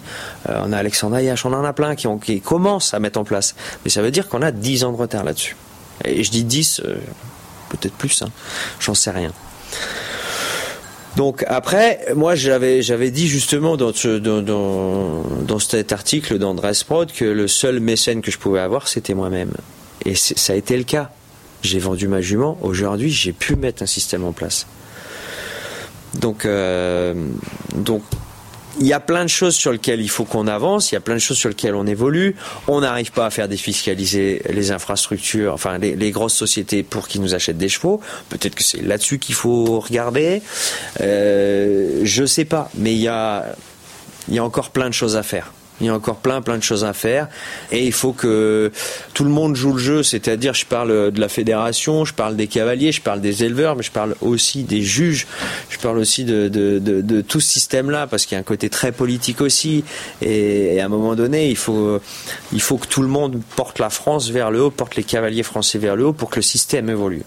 Euh, on a Alexandre Ayache, on en a plein qui, ont, qui commencent à mettre en place. Mais ça veut dire qu'on a 10 ans de retard là-dessus. Et je dis 10, euh, peut-être plus, hein. j'en sais rien. Donc après, moi j'avais j'avais dit justement dans, ce, dans, dans, dans cet article dans Prod que le seul mécène que je pouvais avoir c'était moi-même. Et ça a été le cas j'ai vendu ma jument, aujourd'hui j'ai pu mettre un système en place. Donc, euh, donc il y a plein de choses sur lesquelles il faut qu'on avance, il y a plein de choses sur lesquelles on évolue. On n'arrive pas à faire défiscaliser les infrastructures, enfin les, grosses sociétés pour qu'ils nous achètent des chevaux. Peut-être que c'est là-dessus qu'il faut regarder. Euh, je sais pas, mais il y a, il y a encore plein de choses à faire. Il y a encore plein, plein de choses à faire. Et il faut que tout le monde joue le jeu. C'est-à-dire, je parle de la fédération, je parle des cavaliers, je parle des éleveurs, mais je parle aussi des juges. Je parle aussi de, tout ce système-là, parce qu'il y a un côté très politique aussi. Et, à un moment donné, il faut, il faut que tout le monde porte la France vers le haut, porte les cavaliers français vers le haut pour que le système évolue.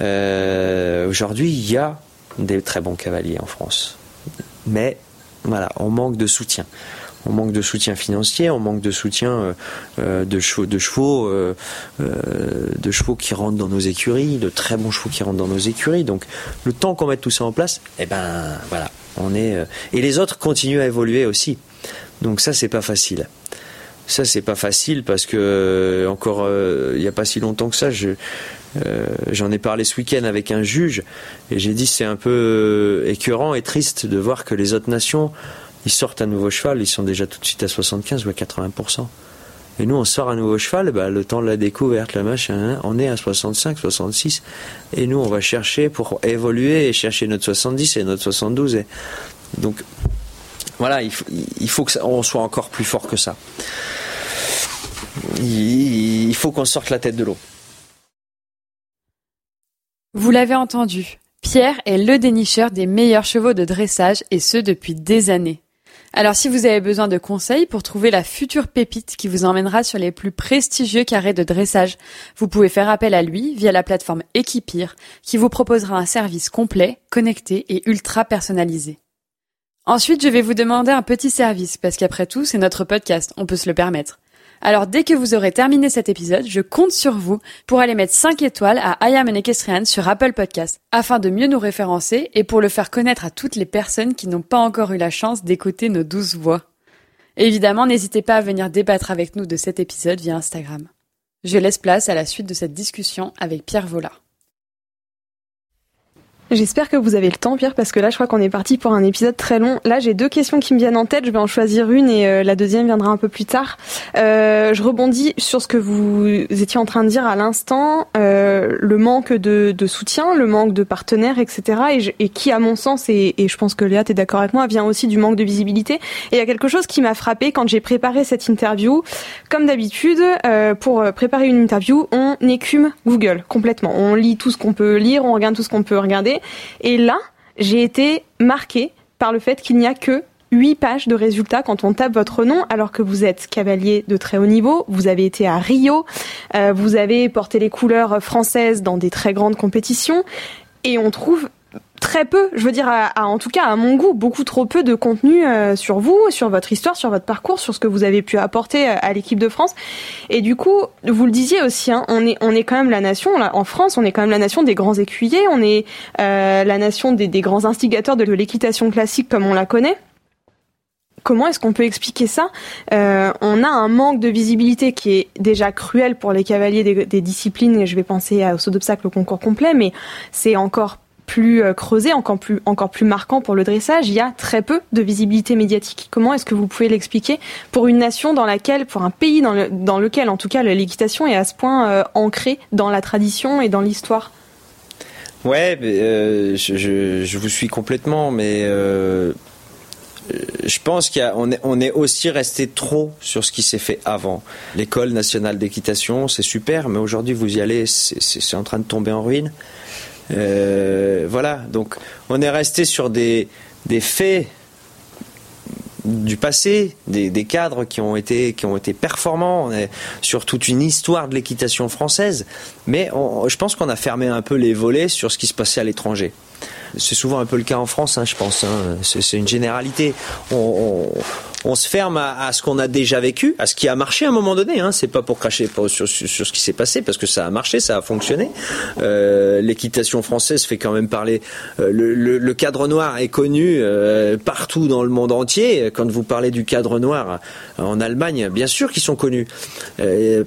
Euh, Aujourd'hui, il y a des très bons cavaliers en France. Mais voilà, on manque de soutien on manque de soutien financier, on manque de soutien euh, euh, de chevaux, de chevaux, euh, de chevaux qui rentrent dans nos écuries, de très bons chevaux qui rentrent dans nos écuries. Donc, le temps qu'on mette tout ça en place, eh ben voilà, on est et les autres continuent à évoluer aussi. Donc ça, c'est pas facile. Ça, c'est pas facile parce que encore il n'y a pas si longtemps que ça, j'en ai parlé ce week-end avec un juge et j'ai dit c'est un peu écœurant et triste de voir que les autres nations ils sortent un nouveau cheval, ils sont déjà tout de suite à 75 ou à 80%. Et nous, on sort un nouveau cheval, bah, le temps de la découverte, la machin, on est à 65, 66. Et nous, on va chercher pour évoluer et chercher notre 70 et notre 72. Et donc, voilà, il faut, il faut qu'on soit encore plus fort que ça. Il faut qu'on sorte la tête de l'eau.
Vous l'avez entendu, Pierre est le dénicheur des meilleurs chevaux de dressage et ce depuis des années. Alors si vous avez besoin de conseils pour trouver la future pépite qui vous emmènera sur les plus prestigieux carrés de dressage, vous pouvez faire appel à lui via la plateforme Equipir qui vous proposera un service complet, connecté et ultra personnalisé. Ensuite, je vais vous demander un petit service parce qu'après tout, c'est notre podcast, on peut se le permettre. Alors dès que vous aurez terminé cet épisode, je compte sur vous pour aller mettre 5 étoiles à I Am an Equestrian sur Apple Podcast, afin de mieux nous référencer et pour le faire connaître à toutes les personnes qui n'ont pas encore eu la chance d'écouter nos douze voix. Évidemment, n'hésitez pas à venir débattre avec nous de cet épisode via Instagram. Je laisse place à la suite de cette discussion avec Pierre Vola.
J'espère que vous avez le temps, Pierre, parce que là, je crois qu'on est parti pour un épisode très long. Là, j'ai deux questions qui me viennent en tête. Je vais en choisir une et euh, la deuxième viendra un peu plus tard. Euh, je rebondis sur ce que vous étiez en train de dire à l'instant, euh, le manque de, de, soutien, le manque de partenaires, etc. Et, et qui, à mon sens, et, et je pense que Léa, t'es d'accord avec moi, vient aussi du manque de visibilité. Et il y a quelque chose qui m'a frappé quand j'ai préparé cette interview. Comme d'habitude, euh, pour préparer une interview, on écume Google complètement. On lit tout ce qu'on peut lire, on regarde tout ce qu'on peut regarder. Et là, j'ai été marquée par le fait qu'il n'y a que 8 pages de résultats quand on tape votre nom, alors que vous êtes cavalier de très haut niveau, vous avez été à Rio, euh, vous avez porté les couleurs françaises dans des très grandes compétitions, et on trouve très peu, je veux dire, en tout cas à mon goût, beaucoup trop peu de contenu euh, sur vous, sur votre histoire, sur votre parcours, sur ce que vous avez pu apporter euh, à l'équipe de France. Et du coup, vous le disiez aussi, hein, on est on est quand même la nation, là, en France, on est quand même la nation des grands écuyers, on est euh, la nation des, grands instigateurs de, l'équitation classique comme on la connaît. Comment est-ce qu'on peut expliquer ça? Euh, On a un manque de visibilité qui est déjà cruel pour les cavaliers des, des disciplines. Je vais penser au saut d'obstacle, au concours complet, mais c'est encore plus euh, creusé, encore plus, encore plus marquant pour le dressage, il y a très peu de visibilité médiatique. Comment est-ce que vous pouvez l'expliquer pour une nation dans laquelle, pour un pays dans, le, dans lequel, en tout cas, l'équitation est à ce point euh, ancrée dans la tradition et dans l'histoire?
Ouais, euh, je, vous suis complètement, mais je pense qu'on est, on est aussi resté trop sur ce qui s'est fait avant. L'école nationale d'équitation, c'est super, mais aujourd'hui vous y allez, c'est en train de tomber en ruine. Euh, voilà, donc on est resté sur des, des faits du passé, des, des, cadres qui ont été qui ont été performants, sur toute une histoire de l'équitation française, mais je pense qu'on a fermé un peu les volets sur ce qui se passait à l'étranger. C'est souvent un peu le cas en France, hein, je pense. Hein. C'est une généralité. Se ferme à, ce qu'on a déjà vécu, à ce qui a marché à un moment donné. Hein. C'est pas pour cracher sur, ce qui s'est passé, parce que ça a marché, ça a fonctionné. Euh, l'équitation française fait quand même parler. Euh, le, cadre noir est connu euh, partout dans le monde entier. Quand vous parlez du cadre noir en Allemagne, bien sûr qu'ils sont connus,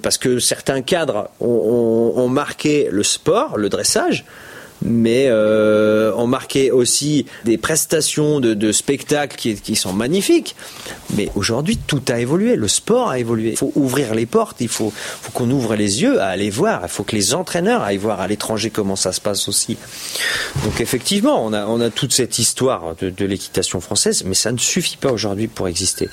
parce que certains cadres ont marqué le sport, le dressage. Mais euh, on marquait aussi des prestations de, spectacles qui, sont magnifiques. Mais aujourd'hui, tout a évolué, le sport a évolué. Il faut ouvrir les portes, il faut, faut qu'on ouvre les yeux à aller voir. Il faut que les entraîneurs aillent voir à l'étranger comment ça se passe aussi. Donc effectivement, on a, on a toute cette histoire de, de l'équitation française, mais ça ne suffit pas aujourd'hui pour exister.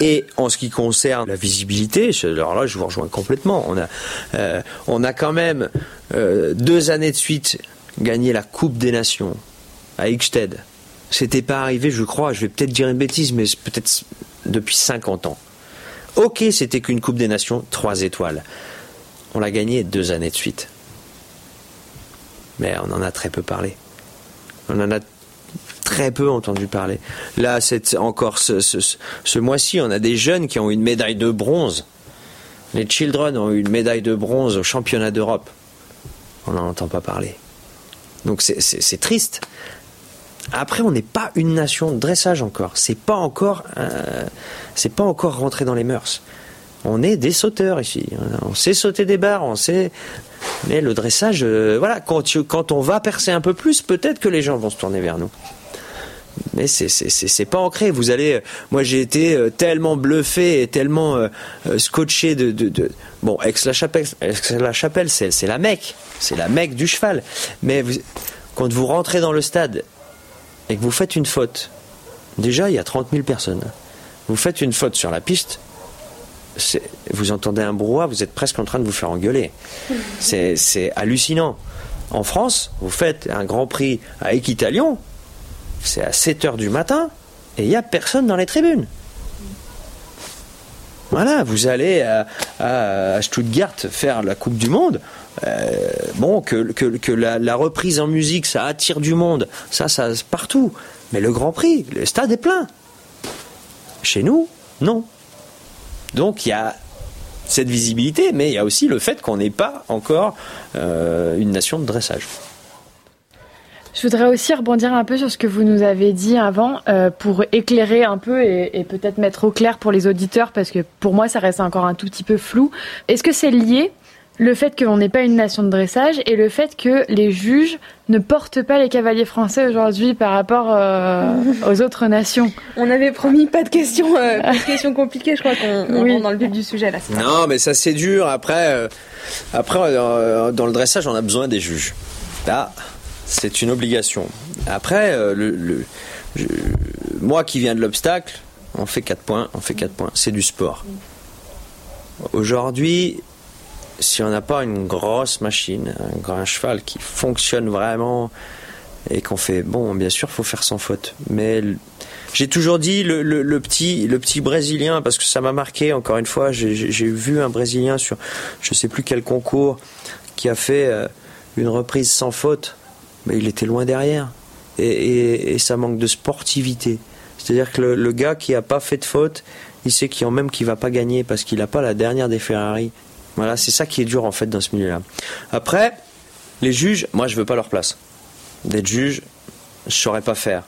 Et en ce qui concerne la visibilité, alors là, je vous rejoins complètement. On a, euh, on a quand même euh, deux années de suite gagné la Coupe des Nations à Ixted. C'était pas arrivé, je crois, je vais peut-être dire une bêtise, mais peut-être depuis 50 ans. Ok, c'était qu'une Coupe des Nations, trois étoiles. On l'a gagné deux années de suite. Mais on en a très peu parlé. On en a très peu entendu parler. Là, c'est encore ce, ce, ce mois-ci, on a des jeunes qui ont une médaille de bronze. Les Children ont eu une médaille de bronze au championnat d'Europe. On n'en entend pas parler. Donc c'est triste. Après, on n'est pas une nation de dressage encore. C'est pas encore, euh, c'est pas encore rentré dans les mœurs. On est des sauteurs ici. On sait sauter des barres, on sait. Mais le dressage, euh, voilà, quand, tu, quand on va percer un peu plus, peut-être que les gens vont se tourner vers nous mais c'est c'est pas ancré. Vous allez, moi j'ai été euh, tellement bluffé et tellement euh, euh, scotché de, de, de bon Aix-la-Chapelle, Aix-la-Chapelle, c'est la Mecque, c'est la Mecque du cheval. Mais quand vous rentrez dans le stade et que vous faites une faute, déjà il y a 30 000 personnes. Vous faites une faute sur la piste, vous entendez un brouhaha, vous êtes presque en train de vous faire engueuler. C'est hallucinant. En France, vous faites un Grand Prix à Équitalion, c'est à 7 heures du matin et il n'y a personne dans les tribunes. Voilà, vous allez à, Stuttgart faire la Coupe du Monde. Euh, bon, que, la, reprise en musique, ça attire du monde, ça, ça, partout. Mais le Grand Prix, le stade est plein. Chez nous, non. Donc il y a cette visibilité, mais il y a aussi le fait qu'on n'est pas encore euh, une nation de dressage.
Je voudrais aussi rebondir un peu sur ce que vous nous avez dit avant euh, pour éclairer un peu et, et peut-être mettre au clair pour les auditeurs parce que pour moi ça reste encore un tout petit peu flou. Est-ce que c'est lié le fait qu'on n'est pas une nation de dressage et le fait que les juges ne portent pas les cavaliers français aujourd'hui par rapport euh, aux autres nations?
On avait promis pas de questions, euh, pas de questions compliquées. Je crois qu'on oui. rentre dans le vif du sujet là.
Non, mais ça c'est dur. Après, euh, après euh, dans le dressage, on a besoin des juges. Là, c'est une obligation. Après, euh, moi qui viens de l'obstacle, on fait 4 points, on fait 4 points. C'est du sport. Aujourd'hui, si on n'a pas une grosse machine, un grand cheval qui fonctionne vraiment et qu'on fait bon, bien sûr, faut faire sans faute. Mais j'ai toujours dit le petit brésilien parce que ça m'a marqué. Encore une fois, j'ai vu un brésilien sur je sais plus quel concours qui a fait euh, une reprise sans faute mais il était loin derrière. Et, ça manque de sportivité. C'est-à-dire que le, gars qui a pas fait de faute, il sait qu'il même qu'il va pas gagner parce qu'il n'a pas la dernière des Ferrari. Voilà, c'est ça qui est dur en fait dans ce milieu-là. Après, les juges, moi je veux pas leur place. D'être juge, je saurais pas faire.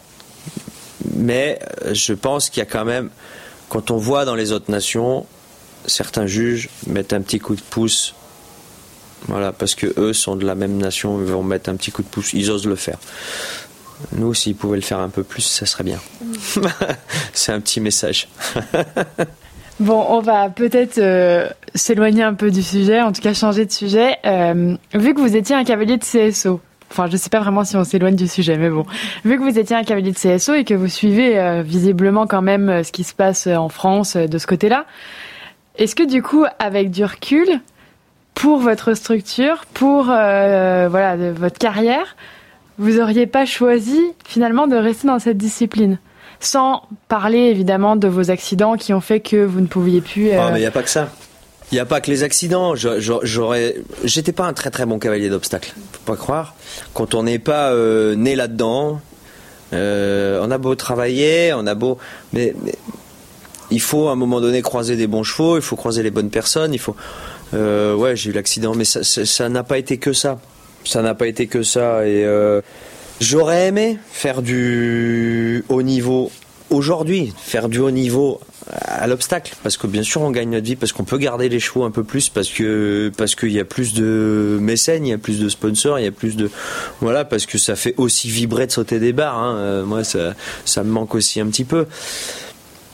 Mais euh, je pense qu'il y a quand même, quand on voit dans les autres nations, certains juges mettent un petit coup de pouce voilà, parce que eux sont de la même nation, ils vont mettre un petit coup de pouce, ils osent le faire. Nous, s'ils pouvaient le faire un peu plus, ça serait bien. C'est un petit message.
Bon, on va peut-être euh, s'éloigner un peu du sujet, en tout cas changer de sujet. Euh, vu que vous étiez un cavalier de CSO, enfin je ne sais pas vraiment si on s'éloigne du sujet, mais bon, vu que vous étiez un cavalier de CSO et que vous suivez euh, visiblement quand même ce qui se passe en France euh, de ce côté-là, est-ce que du coup, avec du recul, pour votre structure, pour euh, voilà de, votre carrière, vous auriez pas choisi finalement de rester dans cette discipline? Sans parler évidemment de vos accidents qui ont fait que vous ne pouviez plus.
Euh... Oh, mais il n'y a pas que ça. Il n'y a pas que les accidents. J'aurais, j'étais pas un très très bon cavalier d'obstacles. Faut pas croire. Quand on n'est pas euh, né là-dedans, euh, on a beau travailler, on a beau, mais, mais, il faut à un moment donné croiser des bons chevaux, il faut croiser les bonnes personnes, il faut. Euh, ouais, j'ai eu l'accident, mais ça n'a pas été que ça. Ça n'a pas été que ça. Et euh, j'aurais aimé faire du haut niveau aujourd'hui, faire du haut niveau à l'obstacle parce que bien sûr on gagne notre vie parce qu'on peut garder les chevaux un peu plus parce que parce qu'il y a plus de mécènes il y a plus de sponsors il y a plus de voilà parce que ça fait aussi vibrer de sauter des barres hein. Euh, moi ça ça me manque aussi un petit peu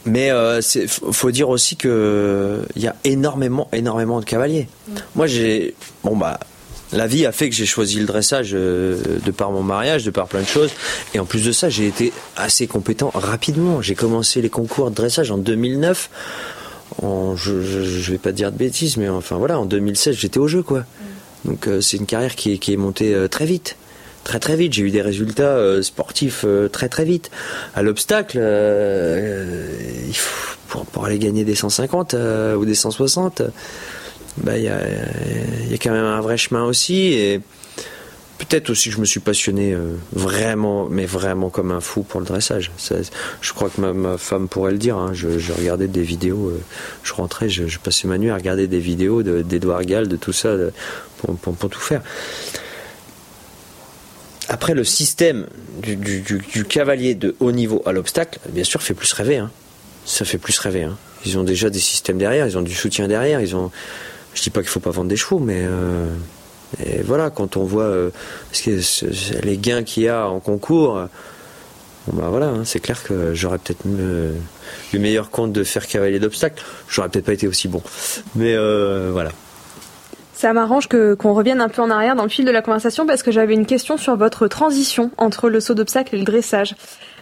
mais euh, faut dire aussi que il y a énormément énormément de cavaliers mm. moi j'ai bon bah la vie a fait que j'ai choisi le dressage euh, de par mon mariage, de par plein de choses. Et en plus de ça, j'ai été assez compétent rapidement. J'ai commencé les concours de dressage en 2009. je, ne vais pas dire de bêtises, mais enfin voilà, en 2016, j'étais au jeu, quoi. Donc euh, c'est une carrière qui, est montée euh, très vite. Très très vite, j'ai eu des résultats sportifs très très vite. À l'obstacle, pour, pour, aller gagner des 150 ou des 160, bah, il y, a, y, a, quand même un vrai chemin aussi. Et peut-être aussi que je me suis passionné euh, vraiment, mais vraiment comme un fou pour le dressage. je crois que ma, femme pourrait le dire. Hein. Je, regardais des vidéos, euh, je rentrais, je, passais ma nuit à regarder des vidéos d'Edouard Gall, de tout ça, pour, pour, tout faire. Après, le système du, cavalier de haut niveau à l'obstacle, bien sûr, fait plus rêver. Hein. Ça fait plus rêver. Hein. Ils ont déjà des systèmes derrière, ils ont du soutien derrière, ils ont je dis pas qu'il faut pas vendre des chevaux, mais euh, voilà, quand on voit euh, les gains qu'il y a en concours, bon bah voilà, hein, c'est clair que j'aurais peut-être eu meilleur compte de faire cavalier d'obstacles. J'aurais peut-être pas été aussi bon, mais euh, voilà.
Ça m'arrange que qu'on revienne un peu en arrière dans le fil de la conversation parce que j'avais une question sur votre transition entre le saut d'obstacle et le dressage.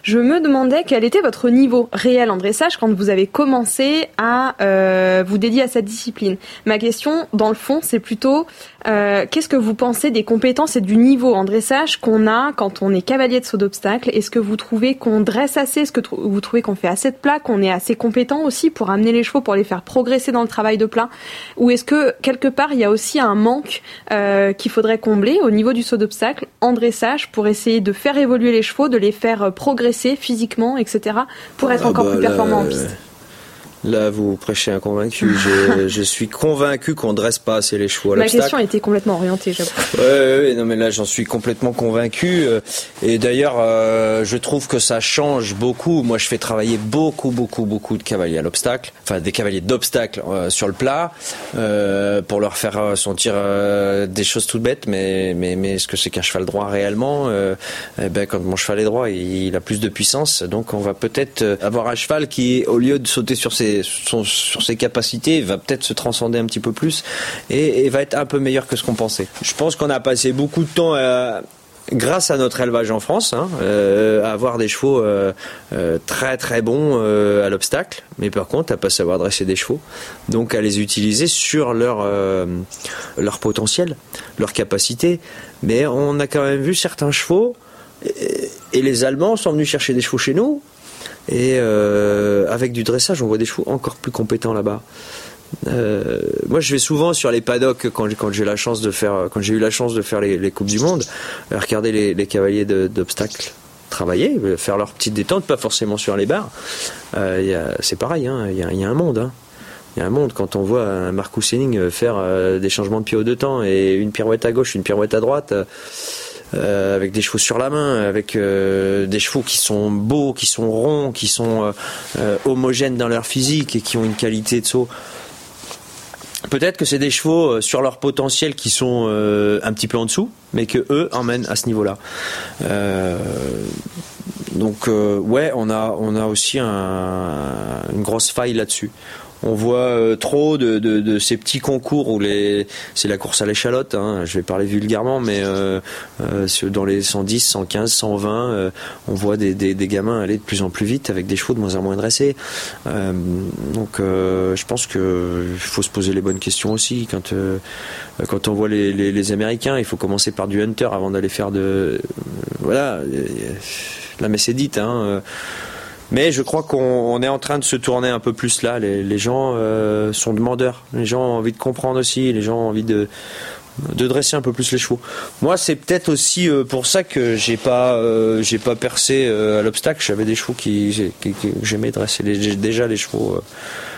Je me demandais quel était votre niveau réel en dressage quand vous avez commencé à euh, vous dédier à cette discipline. Ma question, dans le fond, c'est plutôt euh, qu'est-ce que vous pensez des compétences et du niveau en dressage qu'on a quand on est cavalier de saut d'obstacle Est-ce que vous trouvez qu'on dresse assez? Est-ce que vous trouvez qu'on fait assez de plats Qu'on est assez compétent aussi pour amener les chevaux, pour les faire progresser dans le travail de plat? Ou est-ce que quelque part il y a aussi un manque euh, qu'il faudrait combler au niveau du saut d'obstacle en dressage pour essayer de faire évoluer les chevaux, de les faire progresser physiquement, etc., pour être ah encore bah plus performant en piste
Là, vous prêchez un convaincu. Je, je suis convaincu qu'on ne dresse pas assez les chevaux à
Ma question était complètement orientée, j'avoue.
Ouais, non, mais là, j'en suis complètement convaincu. Euh, et d'ailleurs, euh, je trouve que ça change beaucoup. Moi, je fais travailler beaucoup, beaucoup, beaucoup de cavaliers à l'obstacle, enfin des cavaliers d'obstacle euh, sur le plat, pour leur faire sentir des choses toutes bêtes. Mais, mais, mais est-ce que c'est qu'un cheval droit réellement eh ben, quand mon cheval est droit, il, il a plus de puissance. Donc, on va peut-être avoir un cheval qui, au lieu de sauter sur ses sur ses capacités, va peut-être se transcender un petit peu plus et, va être un peu meilleur que ce qu'on pensait. Je pense qu'on a passé beaucoup de temps grâce à notre élevage en France, hein, euh, à avoir des chevaux euh, euh, très très bons à l'obstacle, mais par contre à pas savoir dresser des chevaux, donc à les utiliser sur leur leur potentiel, leur capacité. Mais on a quand même vu certains chevaux et les Allemands sont venus chercher des chevaux chez nous et euh, avec du dressage, on voit des chevaux encore plus compétents là-bas. Euh, moi, je vais souvent sur les paddocks quand, quand j'ai la chance de faire, quand j'ai eu la chance de faire les, coupes du monde, euh, regarder les, cavaliers d'obstacles travailler, faire leur petite détente, pas forcément sur les barres. c'est pareil, hein, il y, a, un monde. Hein. Il y a un monde quand on voit un Marcus Henning faire des changements de pied au deux temps et une pirouette à gauche, une pirouette à droite. Euh, avec des chevaux sur la main, avec euh, des chevaux qui sont beaux, qui sont ronds, qui sont euh, homogènes dans leur physique et qui ont une qualité de saut. Peut-être que c'est des chevaux sur leur potentiel qui sont un petit peu en dessous, mais que eux emmènent à ce niveau-là. donc ouais, on a on a aussi une grosse faille là-dessus. On voit euh, trop de, ces petits concours où les c'est la course à l'échalote. Hein, je vais parler vulgairement, mais euh, euh, dans les 110, 115, 120, on voit des, gamins aller de plus en plus vite avec des chevaux de moins en moins dressés. donc, je pense que faut se poser les bonnes questions aussi quand on voit les, Américains. Il faut commencer par du hunter avant d'aller faire de voilà. La messe est dite. Hein, mais je crois qu'on est en train de se tourner un peu plus là. Les, gens euh, sont demandeurs. Les gens ont envie de comprendre aussi. Les gens ont envie de, dresser un peu plus les chevaux. Moi, c'est peut-être aussi euh, pour ça que j'ai pas, euh, j'ai pas percé à l'obstacle. J'avais des chevaux qui, j'aimais dresser déjà les chevaux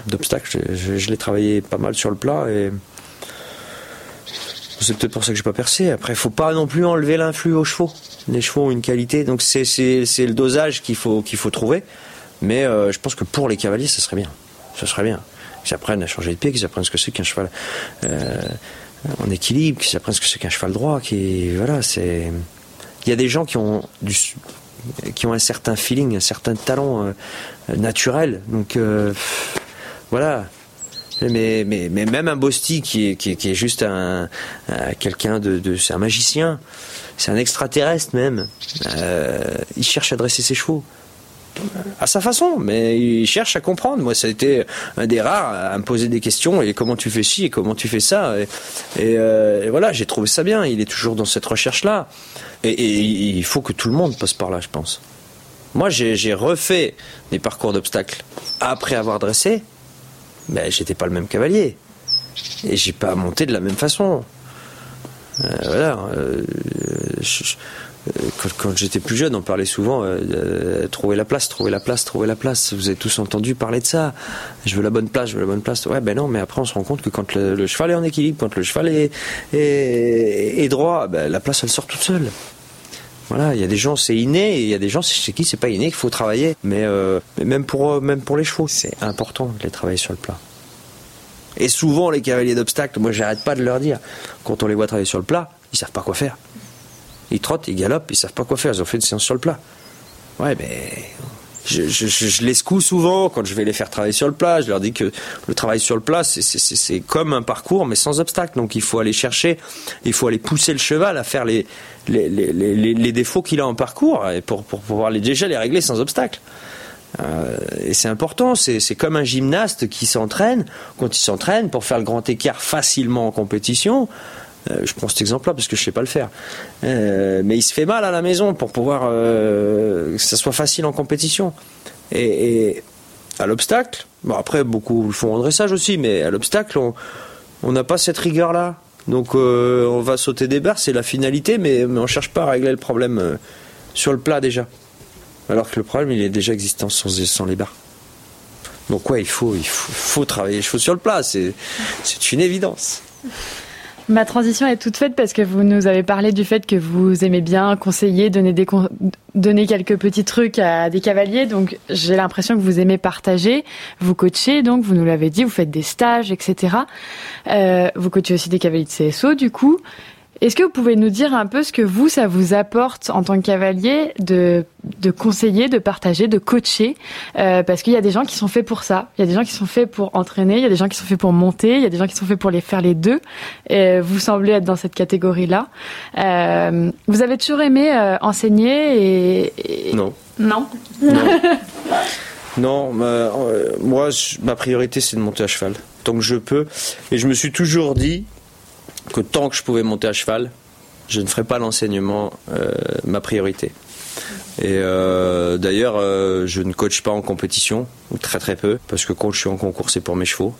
d'obstacle. Je, je, les travaillais pas mal sur le plat et c'est peut-être pour ça que j'ai pas percé. Après, faut pas non plus enlever l'influx aux chevaux. Les chevaux ont une qualité, donc c'est le dosage qu'il faut qu'il faut trouver. Mais euh, je pense que pour les cavaliers, ça serait bien. ça serait bien. Qu'ils apprennent à changer de pied, qu'ils apprennent ce que c'est qu'un cheval euh, en équilibre, qu'ils apprennent ce que c'est qu'un cheval droit. Qui, voilà, c'est. Il y a des gens qui ont du, qui ont un certain feeling, un certain talent euh, naturel. Donc voilà. Mais, mais, même un Bosti qui est, qui est, juste un, quelqu'un de, c'est un magicien, c'est un extraterrestre même. il cherche à dresser ses chevaux à sa façon, mais il cherche à comprendre. Moi, ça a été un des rares à me poser des questions et comment tu fais ci et comment tu fais ça? Et, euh, voilà, j'ai trouvé ça bien. Il est toujours dans cette recherche-là. Et, il faut que tout le monde passe par là, je pense. Moi, j'ai refait des parcours d'obstacles après avoir dressé. Mais j'étais pas le même cavalier. Et j'ai pas monté de la même façon. Euh, voilà. Euh, euh, quand, j'étais plus jeune, on parlait souvent euh, trouver la place, trouver la place, trouver la place. Vous avez tous entendu parler de ça. Je veux la bonne place, je veux la bonne place. Ouais, ben non, mais après on se rend compte que quand le, cheval est en équilibre, quand le cheval est, est, droit, ben, la place elle sort toute seule. Voilà, il y a des gens c'est inné, et il y a des gens c'est qui c'est pas inné qu'il faut travailler. Mais, euh, même pour même pour les chevaux, c'est important de les travailler sur le plat. Et souvent les cavaliers d'obstacles, moi j'arrête pas de leur dire, quand on les voit travailler sur le plat, ils savent pas quoi faire ils trottent, ils galopent, ils savent pas quoi faire. Ils ont fait une séance sur le plat. Ouais, mais je, je, les secoue souvent quand je vais les faire travailler sur le plat. Je leur dis que le travail sur le plat, c'est comme un parcours, mais sans obstacle. Donc il faut aller chercher, il faut aller pousser le cheval à faire les, les, les, les, défauts qu'il a en parcours et pour, pour pouvoir les, déjà les régler sans obstacle. Euh, et c'est important, c'est comme un gymnaste qui s'entraîne. Quand il s'entraîne pour faire le grand écart facilement en compétition, euh, je prends cet exemple-là parce que je sais pas le faire. Euh, mais il se fait mal à la maison pour pouvoir euh, que ça soit facile en compétition. Et, à l'obstacle, bon après beaucoup font en dressage aussi, mais à l'obstacle on n'a pas cette rigueur-là. Donc on va sauter des barres, c'est la finalité, mais, mais on cherche pas à régler le problème sur le plat déjà. Alors que le problème il est déjà existant sans, les barres. Donc ouais, il faut, il faut, faut travailler les chevaux sur le plat, c'est une évidence.
Ma transition est toute faite parce que vous nous avez parlé du fait que vous aimez bien conseiller, donner, des donner quelques petits trucs à des cavaliers. Donc j'ai l'impression que vous aimez partager, vous coachez, donc vous nous l'avez dit, vous faites des stages, etc. Euh, vous coachez aussi des cavaliers de CSO du coup. Est-ce que vous pouvez nous dire un peu ce que vous, ça vous apporte en tant que cavalier de, de conseiller, de partager, de coacher? Euh, Parce qu'il y a des gens qui sont faits pour ça. Il y a des gens qui sont faits pour entraîner, il y a des gens qui sont faits pour monter, il y a des gens qui sont faits pour les faire les deux. Et vous semblez être dans cette catégorie-là. Euh, vous avez toujours aimé euh, enseigner et,
Non.
Non?
Non, moi, ma priorité, c'est de monter à cheval, tant que je peux. Et je me suis toujours dit, que tant que je pouvais monter à cheval, je ne ferais pas l'enseignement euh, ma priorité. Et euh, d'ailleurs, euh, je ne coach pas en compétition, ou très très peu, parce que quand je suis en concours, c'est pour mes chevaux.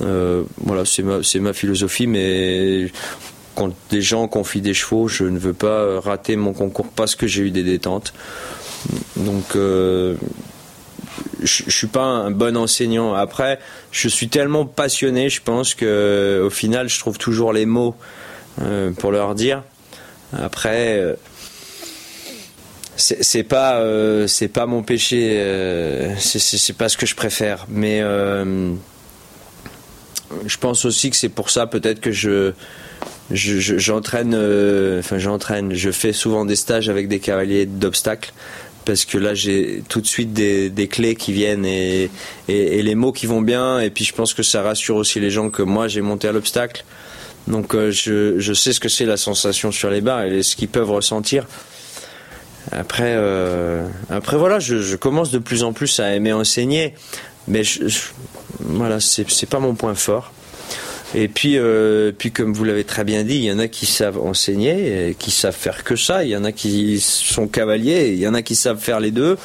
voilà, c'est ma, ma, philosophie, mais quand des gens confient des chevaux, je ne veux pas rater mon concours parce que j'ai eu des détentes. Donc, je, je suis pas un bon enseignant. Après, je suis tellement passionné, je pense que au final, je trouve toujours les mots euh, pour leur dire. Après, euh, c'est pas euh, pas mon péché, euh, c'est pas ce que je préfère. Mais je pense aussi que c'est pour ça peut-être que je j'entraîne, enfin j'entraîne, je fais souvent des stages avec des cavaliers d'obstacles parce que là j'ai tout de suite des, clés qui viennent et, les mots qui vont bien. Et puis je pense que ça rassure aussi les gens que moi j'ai monté à l'obstacle. Donc euh, je, sais ce que c'est la sensation sur les barres et ce qu'ils peuvent ressentir. Après euh, après voilà je, commence de plus en plus à aimer enseigner. Mais voilà c'est pas mon point fort et puis, euh, puis comme vous l'avez très bien dit, il y en a qui savent enseigner, et qui savent faire que ça. Il y en a qui sont cavaliers, il y en a qui savent faire les deux.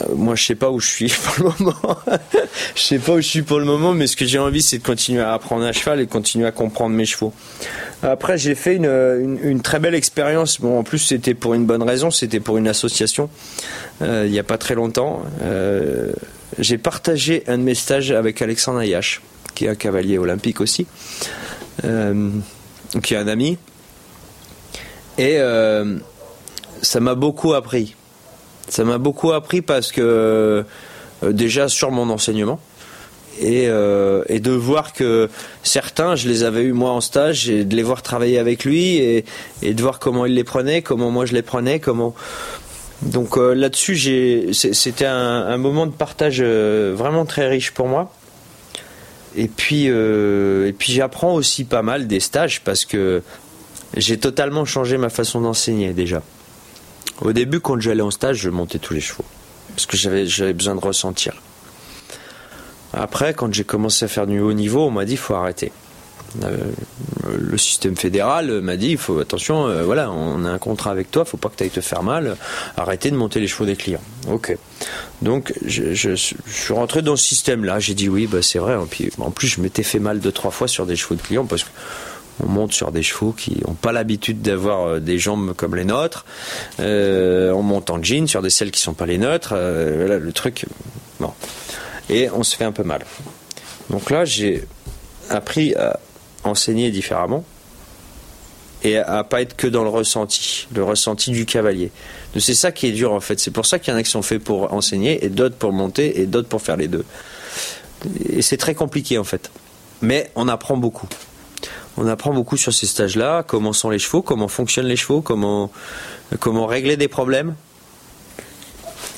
Euh, moi, je sais pas où je suis pour le moment. je sais pas où je suis pour le moment, mais ce que j'ai envie, c'est de continuer à apprendre à cheval et de continuer à comprendre mes chevaux. Après, j'ai fait une, une, très belle expérience. Bon, en plus, c'était pour une bonne raison. C'était pour une association. Euh, il n'y a pas très longtemps, euh, j'ai partagé un de mes stages avec Alexandre Ayache qui est un cavalier olympique aussi, euh, qui est un ami. Et euh, ça m'a beaucoup appris. Ça m'a beaucoup appris parce que déjà sur mon enseignement. Et, de voir que certains, je les avais eu moi en stage, et de les voir travailler avec lui, et de voir comment il les prenait, comment moi je les prenais, comment donc euh, là-dessus, c'était un, moment de partage euh, vraiment très riche pour moi. Et puis, euh, et puis j'apprends aussi pas mal des stages parce que j'ai totalement changé ma façon d'enseigner déjà. Au début, quand j'allais en stage, je montais tous les chevaux parce que j'avais besoin de ressentir. Après, quand j'ai commencé à faire du haut niveau, on m'a dit faut arrêter. Euh, le système fédéral m'a dit il faut attention, euh, voilà, on a un contrat avec toi, faut pas que tu ailles te faire mal, arrêtez de monter les chevaux des clients. Ok. Donc je, suis rentré dans ce système-là, j'ai dit oui, bah, c'est vrai. en plus, je m'étais fait mal deux trois fois sur des chevaux de clients parce que on monte sur des chevaux qui n'ont pas l'habitude d'avoir euh, des jambes comme les nôtres. on monte en jean sur des selles qui sont pas les nôtres. voilà, le truc. Bon. Et on se fait un peu mal. Donc là, j'ai appris à enseigner différemment et à pas être que dans le ressenti, le ressenti du cavalier. C'est ça qui est dur en fait. C'est pour ça qu'il y en a qui sont faits pour enseigner et d'autres pour monter et d'autres pour faire les deux. Et c'est très compliqué en fait. Mais on apprend beaucoup. On apprend beaucoup sur ces stages-là, comment sont les chevaux, comment fonctionnent les chevaux, comment, comment régler des problèmes.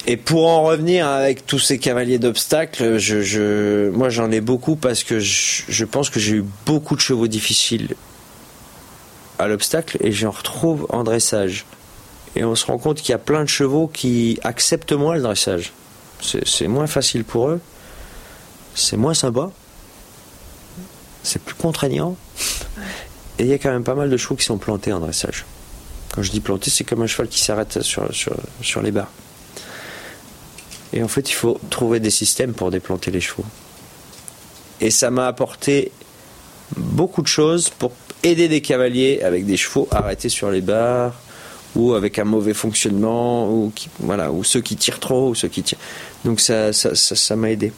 Et pour en revenir avec tous ces cavaliers d'obstacles, je, moi j'en ai beaucoup parce que je, pense que j'ai eu beaucoup de chevaux difficiles à l'obstacle et j'en retrouve en dressage. Et on se rend compte qu'il y a plein de chevaux qui acceptent moins le dressage. C'est moins facile pour eux, c'est moins sympa, c'est plus contraignant. Et il y a quand même pas mal de chevaux qui sont plantés en dressage. Quand je dis planté, c'est comme un cheval qui s'arrête sur, sur, les barres. Et en fait, il faut trouver des systèmes pour déplanter les chevaux. Et ça m'a apporté beaucoup de choses pour aider des cavaliers avec des chevaux arrêtés sur les barres ou avec un mauvais fonctionnement ou voilà ou ceux qui tirent trop ou ceux qui tirent. Donc ça ça ça m'a aidé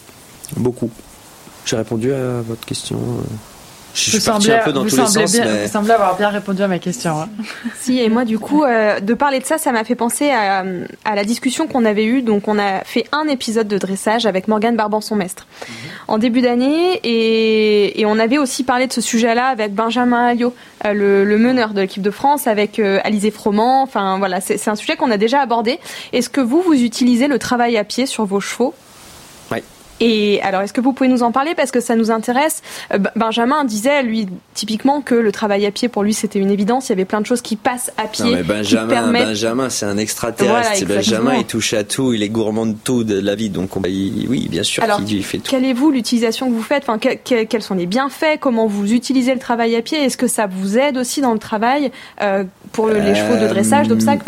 beaucoup. J'ai répondu à votre question. Je suis parti un peu dans tous les sens.
Vous semblez avoir bien répondu à ma question. Hein.
si, et moi, du coup, euh, de parler de ça, ça m'a fait penser à, à la discussion qu'on avait eue. Donc, on a fait un épisode de dressage avec Morgane Barbanson-Mestre mhm. en début d'année. Et, et, on avait aussi parlé de ce sujet-là avec Benjamin Alliot, euh, le, le, meneur de l'équipe de France, avec euh, Alizé Froment. Enfin, voilà, c'est un sujet qu'on a déjà abordé. Est-ce que vous, vous utilisez le travail à pied sur vos chevaux? Et alors, est-ce que vous pouvez nous en parler? Parce que ça nous intéresse euh, Benjamin disait, lui, typiquement, que le travail à pied pour lui c'était une évidence. Il y avait plein de choses qui passent à pied. Non, mais
Benjamin, Benjamin, c'est un extraterrestre. Benjamin, il touche à tout, il est gourmand de tout de la vie. Donc, oui, bien sûr, il, fait tout.
Quelle est vous l'utilisation que vous faites? Enfin, quels sont les bienfaits? Comment vous utilisez le travail à pied? Est-ce que ça vous aide aussi dans le travail euh, pour les chevaux de dressage, euh, d'obstacle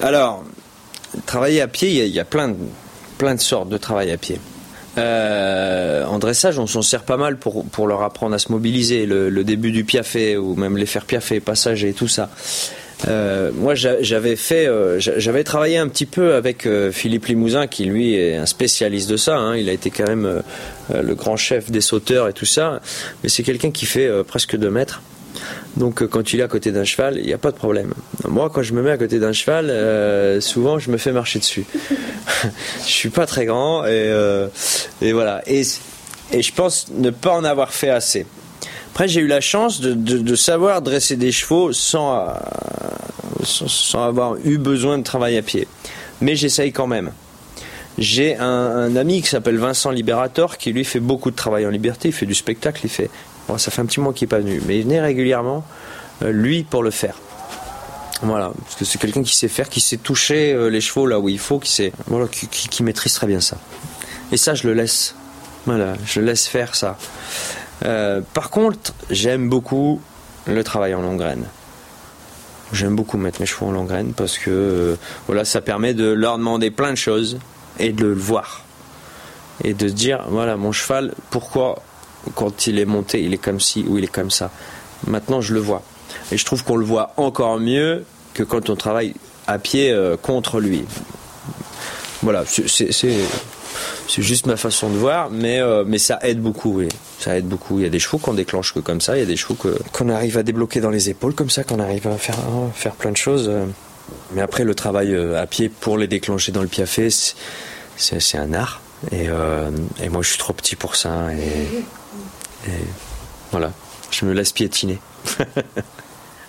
Alors, travailler à pied, il y, y, a plein de plein de sortes de travail à pied. Euh, en dressage, on s'en sert pas mal pour, pour leur apprendre à se mobiliser, le, début du piafé ou même les faire piaffer, passager et tout ça. Euh, moi, j'avais fait, euh, j'avais travaillé un petit peu avec Philippe Limousin, qui lui est un spécialiste de ça. Hein. Il a été quand même le grand chef des sauteurs et tout ça. Mais c'est quelqu'un qui fait presque 2 mètres. Donc euh, quand il est à côté d'un cheval, il n'y a pas de problème. Moi, quand je me mets à côté d'un cheval, euh, souvent je me fais marcher dessus. je suis pas très grand et, euh, voilà. Et, je pense ne pas en avoir fait assez. Après, j'ai eu la chance de, savoir dresser des chevaux sans, avoir eu besoin de travail à pied. Mais j'essaye quand même. J'ai un, un, ami qui s'appelle Vincent Liberator qui lui fait beaucoup de travail en liberté, il fait du spectacle, il fait ça fait un petit mois qu'il n'est pas venu, mais il venait régulièrement, euh, lui, pour le faire. Voilà, parce que c'est quelqu'un qui sait faire, qui sait toucher euh, les chevaux là où il faut, qui sait, voilà, qui, maîtrise très bien ça. Et ça, je le laisse. Voilà, je laisse faire ça. Euh, par contre, j'aime beaucoup le travail en longue. J'aime beaucoup mettre mes chevaux en longue parce que voilà, ça permet de leur demander plein de choses et de le voir et de se dire voilà mon cheval pourquoi quand il est monté, il est comme ci ou il est comme ça. Maintenant, je le vois. Et je trouve qu'on le voit encore mieux que quand on travaille à pied euh, contre lui. Voilà, c'est juste ma façon de voir, mais, euh, mais ça aide beaucoup, oui. Ça aide beaucoup. Il y a des chevaux qu'on déclenche que comme ça, il y a des chevaux qu'on arrive à débloquer dans les épaules comme ça, qu'on arrive à faire, faire plein de choses. Mais après, le travail euh, à pied pour les déclencher dans le piafé, c'est un art. Et, moi, je suis trop petit pour ça. Et voilà, je me laisse piétiner.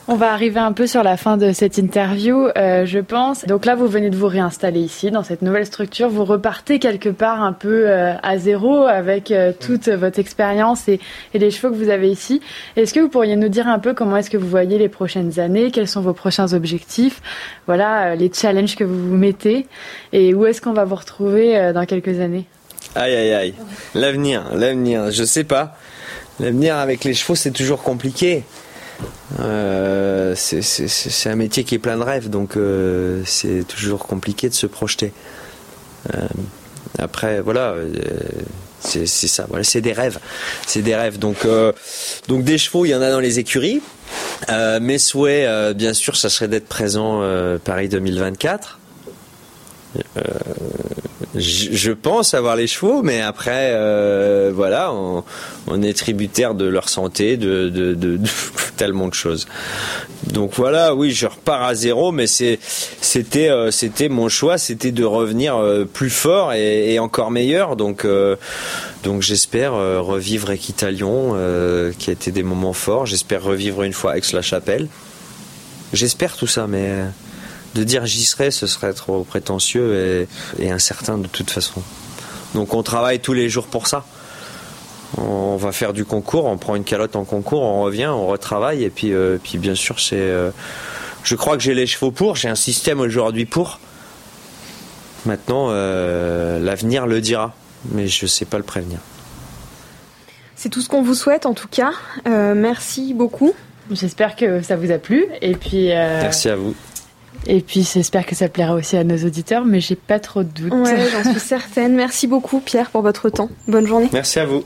On va arriver un peu sur la fin de cette interview, euh, je pense. Donc là, vous venez de vous réinstaller ici, dans cette nouvelle structure. Vous repartez quelque part un peu euh, à zéro avec euh, toute votre expérience et, les chevaux que vous avez ici. Est-ce que vous pourriez nous dire un peu comment est-ce que vous voyez les prochaines années? Quels sont vos prochains objectifs? Voilà, les challenges que vous vous mettez et où est-ce qu'on va vous retrouver dans quelques années?
Aïe, aïe, aïe. L'avenir, l'avenir, je sais pas. L'avenir avec les chevaux, c'est toujours compliqué. Euh, c'est un métier qui est plein de rêves, donc euh, c'est toujours compliqué de se projeter. Euh, après, voilà, c'est ça. Voilà, c'est des rêves, c'est des rêves. Donc, donc des chevaux, il y en a dans les écuries. mes souhaits, bien sûr, ça serait d'être présent Paris 2024 je pense avoir les chevaux, mais après, euh, voilà, on, est tributaire de leur santé, de, de, tellement de choses. Donc voilà, oui, je repars à zéro, mais c'était, euh, c'était mon choix, c'était de revenir euh, plus fort et, encore meilleur. Donc, donc j'espère revivre Equitalion, qui a été des moments forts. J'espère revivre une fois Aix-la-Chapelle. J'espère tout ça, mais de dire j'y serai, ce serait trop prétentieux et, incertain de toute façon. Donc on travaille tous les jours pour ça. On va faire du concours, on prend une calotte en concours, on revient, on retravaille et puis, euh, puis bien sûr c'est. Euh, je crois que j'ai les chevaux pour, j'ai un système aujourd'hui pour. Maintenant, euh, l'avenir le dira, mais je ne sais pas le prévenir.
C'est tout ce qu'on vous souhaite en tout cas. merci beaucoup.
J'espère que ça vous a plu et puis.
Merci à vous.
Et puis j'espère que ça plaira aussi à nos auditeurs, mais j'ai pas trop de doutes.
Ouais, j'en suis certaine. Merci beaucoup Pierre pour votre temps. Bonne journée.
Merci à vous.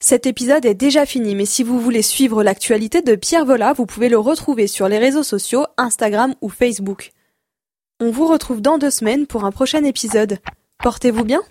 Cet épisode est déjà fini, mais si vous voulez suivre l'actualité de Pierre Vola, vous pouvez le retrouver sur les réseaux sociaux, Instagram ou Facebook. On vous retrouve dans deux semaines pour un prochain épisode. Portez-vous bien